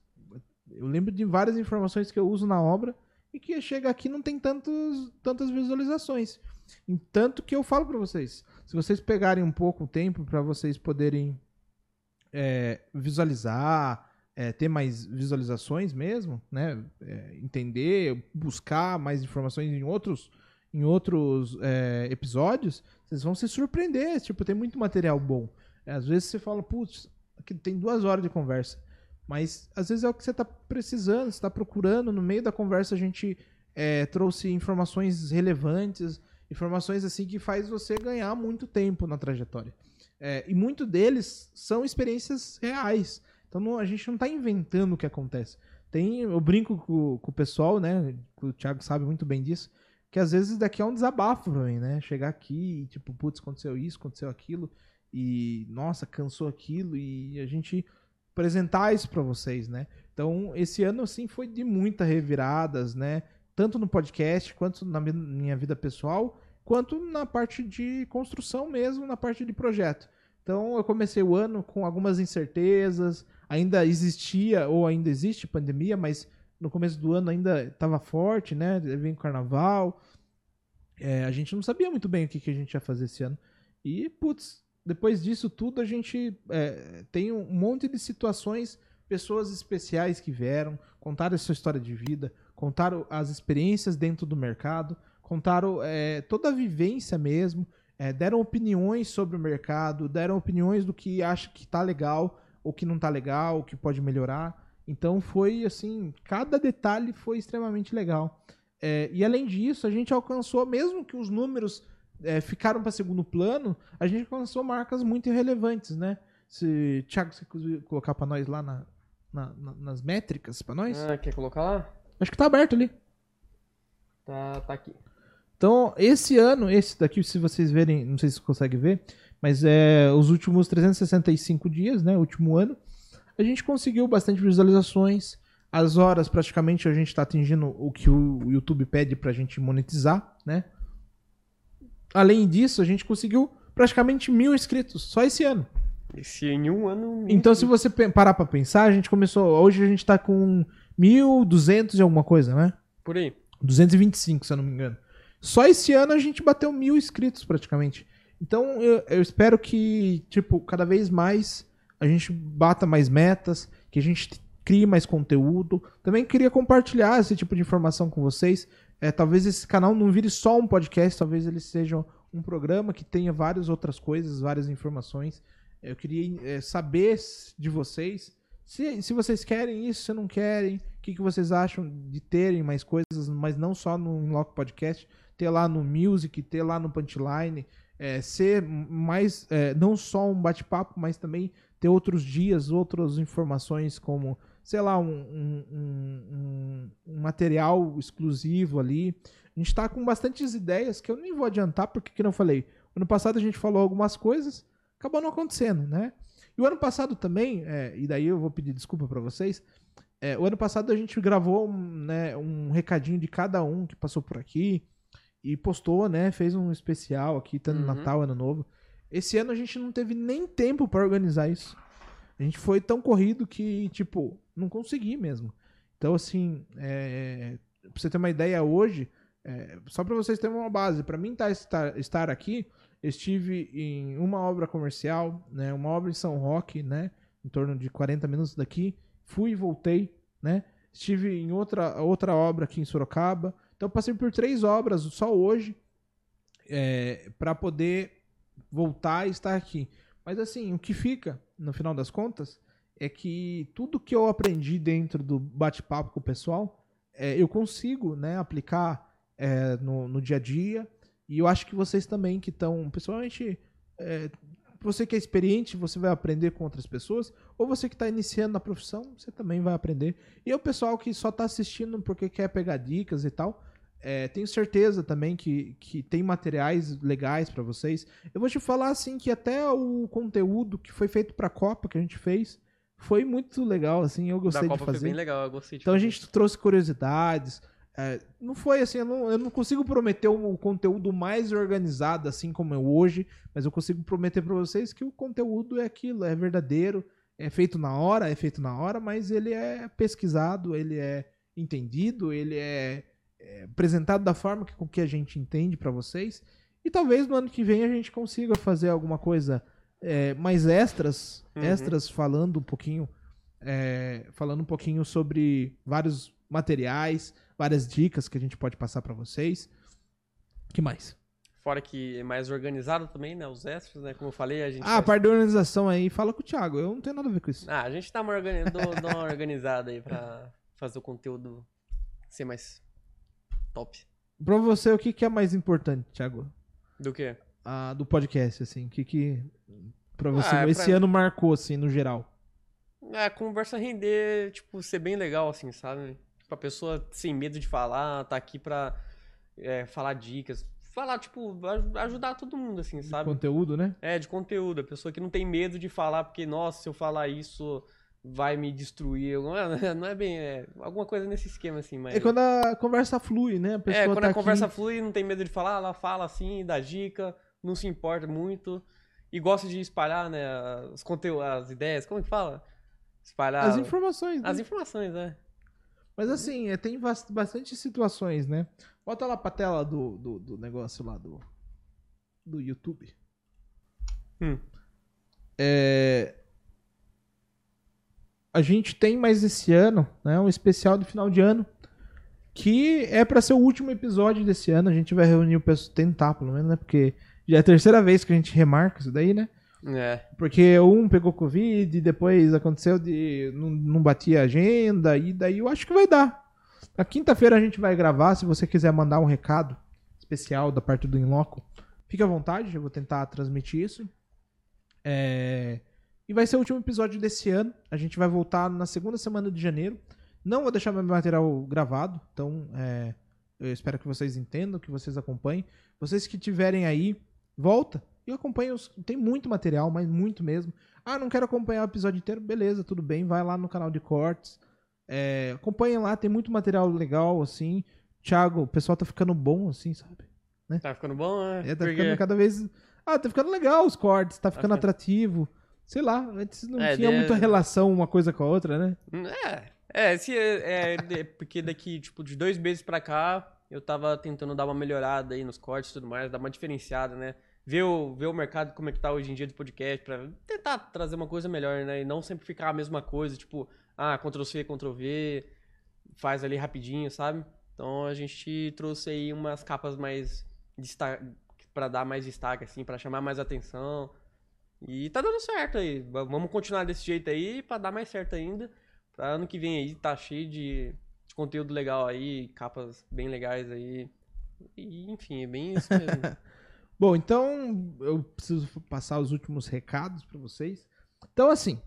eu lembro de várias informações que eu uso na obra e que chega aqui não tem tantos, tantas visualizações. Tanto que eu falo para vocês, se vocês pegarem um pouco o tempo para vocês poderem é, visualizar, é, ter mais visualizações mesmo, né? É, entender, buscar mais informações em outros, em outros é, episódios, vocês vão se surpreender. Tipo, tem muito material bom. É, às vezes você fala, putz, aqui tem duas horas de conversa. Mas às vezes é o que você está precisando, você está procurando. No meio da conversa a gente é, trouxe informações relevantes, informações assim que faz você ganhar muito tempo na trajetória. É, e muito deles são experiências reais. Então não, a gente não está inventando o que acontece. Tem, eu brinco com, com, o pessoal, né? O Thiago sabe muito bem disso. Que às vezes daqui é um desabafo pra mim, né? Chegar aqui e tipo, putz, aconteceu isso, aconteceu aquilo. E, nossa, cansou aquilo. E a gente apresentar isso para vocês, né? Então, esse ano, assim, foi de muitas reviradas, né? Tanto no podcast, quanto na minha vida pessoal, quanto na parte de construção mesmo, na parte de projeto. Então, eu comecei o ano com algumas incertezas, ainda existia, ou ainda existe pandemia, mas no começo do ano ainda estava forte, né? Vem o carnaval. É, a gente não sabia muito bem o que, que a gente ia fazer esse ano. E, putz, depois disso tudo, a gente é, tem um monte de situações, pessoas especiais que vieram, contaram a sua história de vida, contaram as experiências dentro do mercado, contaram é, toda a vivência mesmo, é, deram opiniões sobre o mercado, deram opiniões do que acha que tá legal, ou que não tá legal, o que pode melhorar. Então foi assim, cada detalhe foi extremamente legal. É, e além disso, a gente alcançou, mesmo que os números é, ficaram para segundo plano, a gente alcançou marcas muito irrelevantes, né? Se, Thiago, você colocar para nós lá na, na, na, nas métricas para nós? Ah, quer colocar lá? Acho que tá aberto ali. Tá, tá aqui. Então, esse ano, esse daqui, se vocês verem, não sei se você consegue ver, mas é os últimos 365 dias, né? Último ano, a gente conseguiu bastante visualizações. As horas, praticamente, a gente está atingindo o que o YouTube pede pra gente monetizar, né? Além disso, a gente conseguiu praticamente mil inscritos só esse ano. Esse em um ano. Então, se você parar pra pensar, a gente começou. Hoje a gente tá com 1.200 e alguma coisa, né? Por aí. 225, se eu não me engano. Só esse ano a gente bateu mil inscritos praticamente. Então eu, eu espero que, tipo, cada vez mais a gente bata mais metas, que a gente crie mais conteúdo. Também queria compartilhar esse tipo de informação com vocês. É, talvez esse canal não vire só um podcast, talvez ele seja um programa que tenha várias outras coisas, várias informações. Eu queria é, saber de vocês se, se vocês querem isso, se não querem, o que, que vocês acham de terem mais coisas, mas não só no Inloco Podcast, ter lá no Music, ter lá no Punchline, é, ser mais, é, não só um bate-papo, mas também ter outros dias, outras informações como sei lá, um, um, um, um material exclusivo ali. A gente está com bastantes ideias que eu nem vou adiantar, porque, como eu falei, ano passado a gente falou algumas coisas, acabou não acontecendo, né? E o ano passado também, é, e daí eu vou pedir desculpa para vocês, é, o ano passado a gente gravou né, um recadinho de cada um que passou por aqui e postou, né? Fez um especial aqui, tanto uhum. Natal, Ano Novo. Esse ano a gente não teve nem tempo para organizar isso. A gente foi tão corrido que, tipo, não consegui mesmo. Então, assim, é, pra você ter uma ideia hoje, é, só para vocês terem uma base, para mim tá, estar, estar aqui, estive em uma obra comercial, né, uma obra em São Roque, né, em torno de 40 minutos daqui, fui e voltei, né, estive em outra, outra obra aqui em Sorocaba, então passei por três obras só hoje é, para poder voltar e estar aqui. Mas assim, o que fica, no final das contas, é que tudo que eu aprendi dentro do bate-papo com o pessoal, é, eu consigo né, aplicar é, no, no dia a dia. E eu acho que vocês também que estão, pessoalmente, é, você que é experiente, você vai aprender com outras pessoas, ou você que está iniciando na profissão, você também vai aprender. E o pessoal que só está assistindo porque quer pegar dicas e tal, é, tenho certeza também que, que tem materiais legais para vocês. Eu vou te falar assim que até o conteúdo que foi feito para a Copa que a gente fez foi muito legal, assim, eu gostei da Copa de fazer. Foi bem legal, eu gostei Então fazer. a gente trouxe curiosidades. É, não foi assim, eu não, eu não consigo prometer um, conteúdo mais organizado assim como é hoje, mas eu consigo prometer para vocês que o conteúdo é aquilo, é verdadeiro, é feito na hora, é feito na hora, mas ele é pesquisado, ele é entendido, ele é é, apresentado da forma que, com que a gente entende para vocês. E talvez no ano que vem a gente consiga fazer alguma coisa é, mais extras, Uhum. extras falando um pouquinho, é, falando um pouquinho sobre vários materiais, várias dicas que a gente pode passar para vocês. que mais? Fora que é mais organizado também, né? Os extras, né? Como eu falei, a gente. Ah, a faz- parte da organização aí, fala com o Thiago. Eu não tenho nada a ver com isso. Ah, a gente dá uma, organi... dou uma organizada aí pra fazer o conteúdo ser mais top. Pra você, o que, que é mais importante, Thiago? Do que? Ah, do podcast, assim? O que que pra você Ah, é esse pra- ano marcou, assim, no geral? É, a conversa render, tipo, ser bem legal, assim, sabe? Tipo, a pessoa sem medo de falar, tá aqui pra é, falar dicas. Falar, tipo, aj- ajudar todo mundo, assim, sabe? Conteúdo, né? É, de conteúdo. A pessoa que não tem medo de falar, porque, nossa, se eu falar isso, vai me destruir. Não é, não é bem. É, alguma coisa nesse esquema, assim, mas. É quando a conversa flui, né? A É, quando tá a conversa aqui... flui, não tem medo de falar, ela fala assim, dá dica, não se importa muito. E gosta de espalhar, né, os conteúdos, as ideias, como que fala? Espalhar As informações, né? as informações, né? Mas assim, é, tem bas- bastante situações, né? Bota lá pra tela do, do, do negócio lá do, do YouTube. Hum. É, a gente tem mais esse ano, né? Um especial de final de ano. Que é pra ser o último episódio desse ano. A gente vai reunir o pessoal, tentar pelo menos, né? Porque já é a terceira vez que a gente remarca isso daí, né? É. Porque um pegou Covid, depois aconteceu de. não, não batia a agenda, e daí eu acho que vai dar. Na quinta-feira a gente vai gravar. Se você quiser mandar um recado especial da parte do Inloco, fique à vontade, eu vou tentar transmitir isso. É, E vai ser o último episódio desse ano. A gente vai voltar na segunda semana de janeiro. Não vou deixar meu material gravado, então é, eu espero que vocês entendam, que vocês acompanhem. Vocês que tiverem aí, volta e acompanha os. Tem muito material, mas muito mesmo. Ah, não quero acompanhar o episódio inteiro? Beleza, tudo bem. Vai lá no canal de cortes. É, acompanha lá, tem muito material legal, assim. Thiago, o pessoal tá ficando bom, assim, sabe? Tá ficando bom, né? É, tá Porque- ficando cada vez. Ah, tá ficando legal os cortes, tá ficando ficando- atrativo. Sei lá, antes não É, tinha de- muita relação uma coisa com a outra, né? É, é, se é, é, de- porque daqui, tipo, de dois meses pra cá, eu tava tentando dar uma melhorada aí nos cortes e tudo mais, dar uma diferenciada, né? Ver o, ver o mercado como é que tá hoje em dia do podcast, pra tentar trazer uma coisa melhor, né? E não sempre ficar a mesma coisa, tipo, ah, Ctrl-C, Ctrl-V, faz ali rapidinho, sabe? Então a gente trouxe aí umas capas mais pra dar mais destaque, assim, pra chamar mais atenção. E tá dando certo aí. Va- Vamos continuar desse jeito aí pra dar mais certo ainda. Pra ano que vem aí tá cheio de, de conteúdo legal aí, capas bem legais aí. E, enfim, é bem isso mesmo. Bom, então eu preciso passar os últimos recados pra vocês. Então, assim,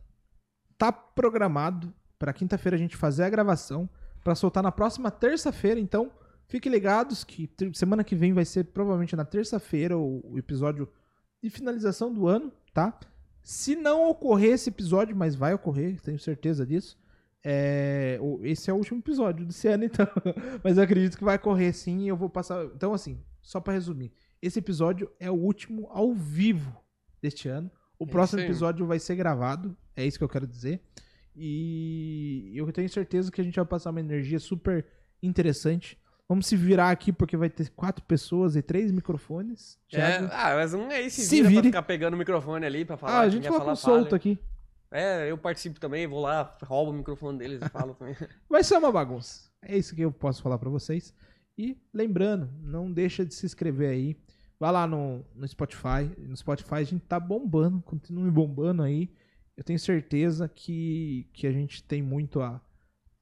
tá programado pra quinta-feira a gente fazer a gravação pra soltar na próxima terça-feira. Então, fiquem ligados que semana que vem vai ser provavelmente na terça-feira o episódio de finalização do ano, tá? Se não ocorrer esse episódio, mas vai ocorrer, tenho certeza disso. é, esse é o último episódio desse ano, então. mas eu acredito que vai ocorrer sim e eu vou passar. Então, assim, só pra resumir. Esse episódio é o último ao vivo deste ano. O É próximo episódio vai ser gravado, é isso que eu quero dizer. E eu tenho certeza que a gente vai passar uma energia super interessante. Vamos se virar aqui porque vai ter quatro pessoas e três microfones. É, ah, mas um aí se, Se vira vire. pra ficar pegando o microfone ali pra falar. ah, a gente falar, um solto fala. aqui. É, eu participo também, vou lá, roubo o microfone deles e falo também. Vai ser uma bagunça. É isso que eu posso falar pra vocês. E lembrando, não deixa de se inscrever aí. Vai lá no, no Spotify. No Spotify a gente tá bombando, continue bombando aí. Eu tenho certeza que, que a gente tem muito a,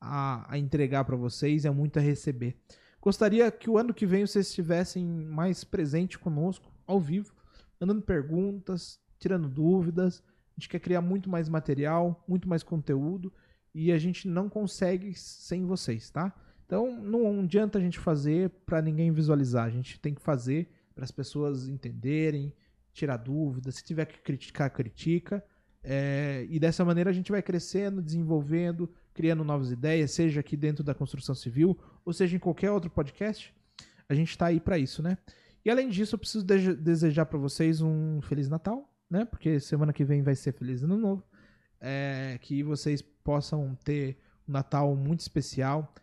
a, a entregar pra vocês, é muito a receber. Gostaria que o ano que vem vocês estivessem mais presente conosco, ao vivo, mandando perguntas, tirando dúvidas. A gente quer criar muito mais material, muito mais conteúdo e a gente não consegue sem vocês, tá? Então não adianta a gente fazer para ninguém visualizar, a gente tem que fazer para as pessoas entenderem, tirar dúvidas, se tiver que criticar, critica. É, e dessa maneira a gente vai crescendo, desenvolvendo, criando novas ideias, seja aqui dentro da construção civil ou seja em qualquer outro podcast. A gente está aí para isso, né? E além disso, eu preciso de- desejar para vocês um feliz Natal, né? Porque semana que vem vai ser feliz ano novo. É, que vocês possam ter um Natal muito especial,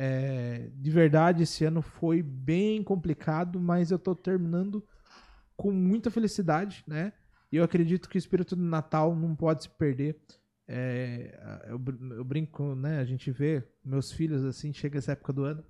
É, de verdade, esse ano foi bem complicado, mas eu tô terminando com muita felicidade, né? E eu acredito que o espírito do Natal não pode se perder. É, eu, eu brinco, né? A gente vê meus filhos assim, chega essa época do ano,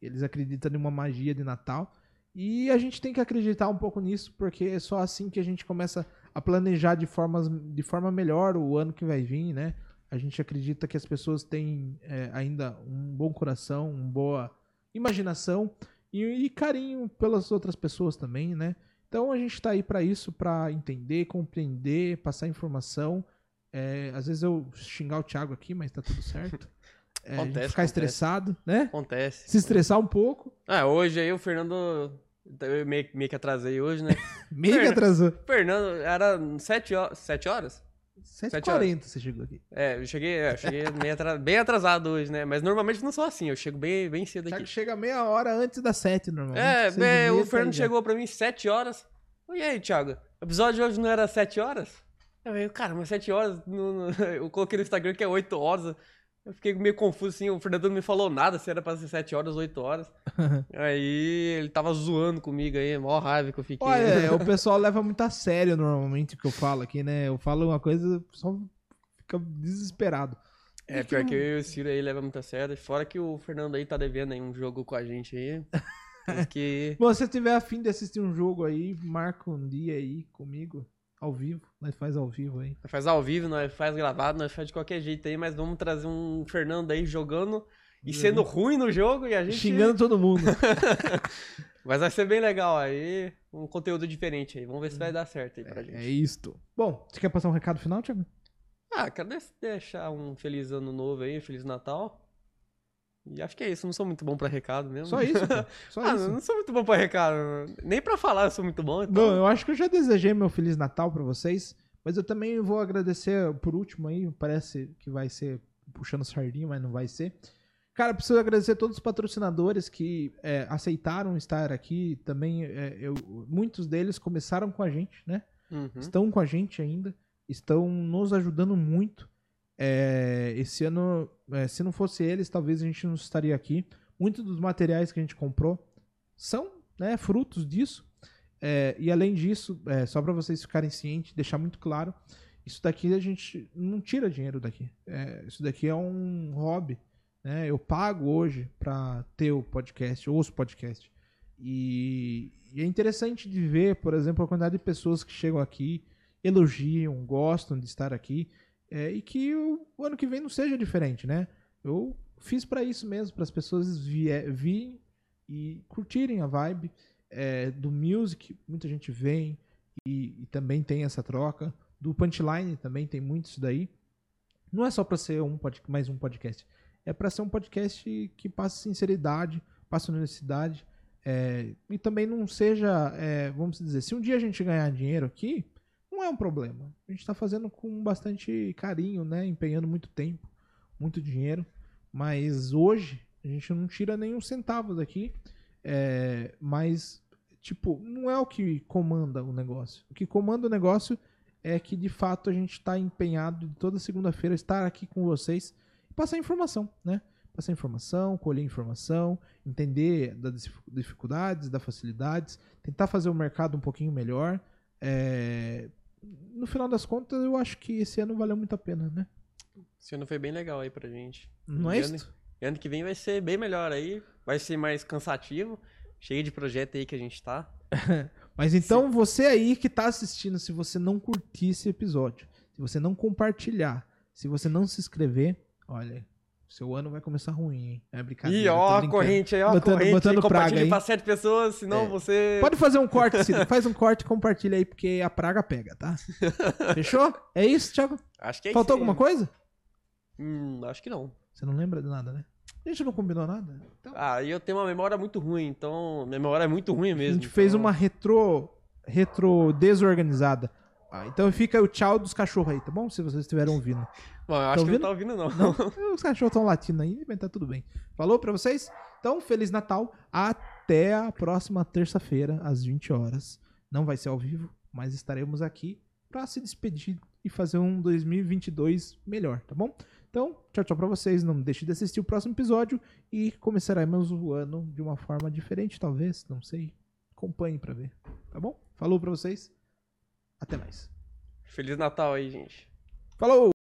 eles acreditam em uma magia de Natal. E a gente tem que acreditar um pouco nisso, porque é só assim que a gente começa a planejar de, formas, de forma melhor o ano que vai vir, né? A gente acredita que as pessoas têm é, ainda um bom coração, uma boa imaginação e, e carinho pelas outras pessoas também, né? Então a gente tá aí para isso, para entender, compreender, passar informação. É, às vezes eu xingar o Thiago aqui, mas tá tudo certo. É, Acontece, ficar acontece. estressado, né? Acontece. Se estressar um pouco. Ah, hoje aí o Fernando. Eu meio, meio que atrasei hoje, né? Meio que Perna. atrasou. Fernando, era 7 horas. 7 horas? 7h40 você chegou aqui. É, eu cheguei, é, eu cheguei meio atra- bem atrasado hoje, né? Mas normalmente não sou assim, eu chego bem, bem cedo aqui. chega meia hora antes das 7, normalmente. É, bem, meia o Fernando já. chegou pra mim 7 horas. E aí, Thiago? O episódio de hoje não era 7 horas? Eu falei, cara, mas 7 horas. não- não- Eu coloquei no Instagram que é 8 horas. Eu fiquei meio confuso assim, o Fernando não me falou nada se era pra ser 7 horas ou 8 horas. aí ele tava zoando comigo aí, mó raiva que eu fiquei. Olha, o pessoal leva muito a sério normalmente o que eu falo aqui, né? Eu falo uma coisa, o pessoal fica desesperado. É, pior que eu e o Ciro aí leva muito a sério. Fora que o Fernando aí tá devendo aí um jogo com a gente aí. Que. Bom, se você tiver afim de assistir um jogo aí, marca um dia aí comigo, ao vivo. Nós faz ao vivo aí. Nós faz ao vivo, nós faz gravado, nós faz de qualquer jeito aí, mas vamos trazer um Fernando aí jogando e sendo ruim no jogo e a gente. Xingando todo mundo. Mas vai ser bem legal aí, um conteúdo diferente aí. Vamos ver se vai dar certo aí pra é gente. isto. Bom, você quer passar um recado final, Thiago? Ah, quero deixar um feliz ano novo aí, feliz Natal. E acho que é isso, não sou muito bom pra recado mesmo. Só isso, pô. Só ah, isso. não sou muito bom pra recado. Nem pra falar eu sou muito bom. Então... Bom, eu acho que eu já desejei meu Feliz Natal pra vocês, mas eu também vou agradecer por último aí, parece que vai ser puxando sardinha, mas não vai ser. Cara, preciso agradecer a todos os patrocinadores que é, aceitaram estar aqui. Também, é, eu, muitos deles começaram com a gente, né? Uhum. Estão com a gente ainda, estão nos ajudando muito. É, esse ano, é, se não fosse eles, talvez a gente não estaria aqui. Muitos dos materiais que a gente comprou são né, frutos disso. É, e além disso, é, só para vocês ficarem cientes, deixar muito claro, isso daqui a gente não tira dinheiro daqui. É, isso daqui é um hobby. Né? Eu pago hoje para ter o podcast, ouço podcast. E, e é interessante de ver, por exemplo, a quantidade de pessoas que chegam aqui, elogiam, gostam de estar aqui, é, e que o, o ano que vem não seja diferente, né? Eu fiz para isso mesmo, para as pessoas virem e curtirem a vibe é, do music. Muita gente vem e, e também tem essa troca. Do punchline também tem muito isso daí. Não é só para ser um mais um podcast, é para ser um podcast que passe sinceridade, passe honestidade. É, e também não seja, é, vamos dizer, se um dia a gente ganhar dinheiro aqui, não é um problema. A gente está fazendo com bastante carinho, né? Empenhando muito tempo, muito dinheiro. Mas hoje a gente não tira nenhum centavo daqui. É, mas, tipo, não é o que comanda o negócio. O que comanda o negócio é que de fato a gente está empenhado de toda segunda-feira estar aqui com vocês e passar informação, né? Passar informação, colher informação, entender das dificuldades, das facilidades, tentar fazer o mercado um pouquinho melhor. É, No final das contas, eu acho que esse ano valeu muito a pena, né? Esse ano foi bem legal aí pra gente. Não é E ano- isso? Ano que vem vai ser bem melhor aí. Vai ser mais cansativo. Cheio de projeto aí que a gente tá. Mas então, você aí que tá assistindo, se você não curtir esse episódio, se você não compartilhar, se você não se inscrever, olha, seu ano vai começar ruim, hein? É brincadeira. Ih, ó, a corrente aí, ó, a Botando- corrente. botando praga aí. pra sete pessoas, senão É. você. Pode fazer um corte, Ciro. Faz um corte e compartilha aí, porque a praga pega, tá? Fechou? É isso, Thiago? Acho que é Faltou isso alguma coisa? Hum, acho que não. Você não lembra de nada, né? A gente não combinou nada. Então, Ah, e eu tenho uma memória muito ruim, então. Minha memória é muito ruim a mesmo. gente fez então- uma retro, retro desorganizada. Ah, então fica o tchau dos cachorros aí, tá bom? Se vocês estiverem ouvindo. Bom, eu acho Tá que não tá ouvindo, não. Os cachorros estão latindo aí, mas tá tudo bem. Falou pra vocês? Então, Feliz Natal. Até a próxima terça-feira, às 20 horas. Não vai ser ao vivo, mas estaremos aqui pra se despedir e fazer um 2022 melhor, tá bom? Então, tchau, tchau pra vocês. Não deixe de assistir o próximo episódio e começaremos o ano de uma forma diferente, talvez. Não sei. Acompanhe pra ver. Tá bom? Falou pra vocês. Até mais. Feliz Natal aí, gente. Falou!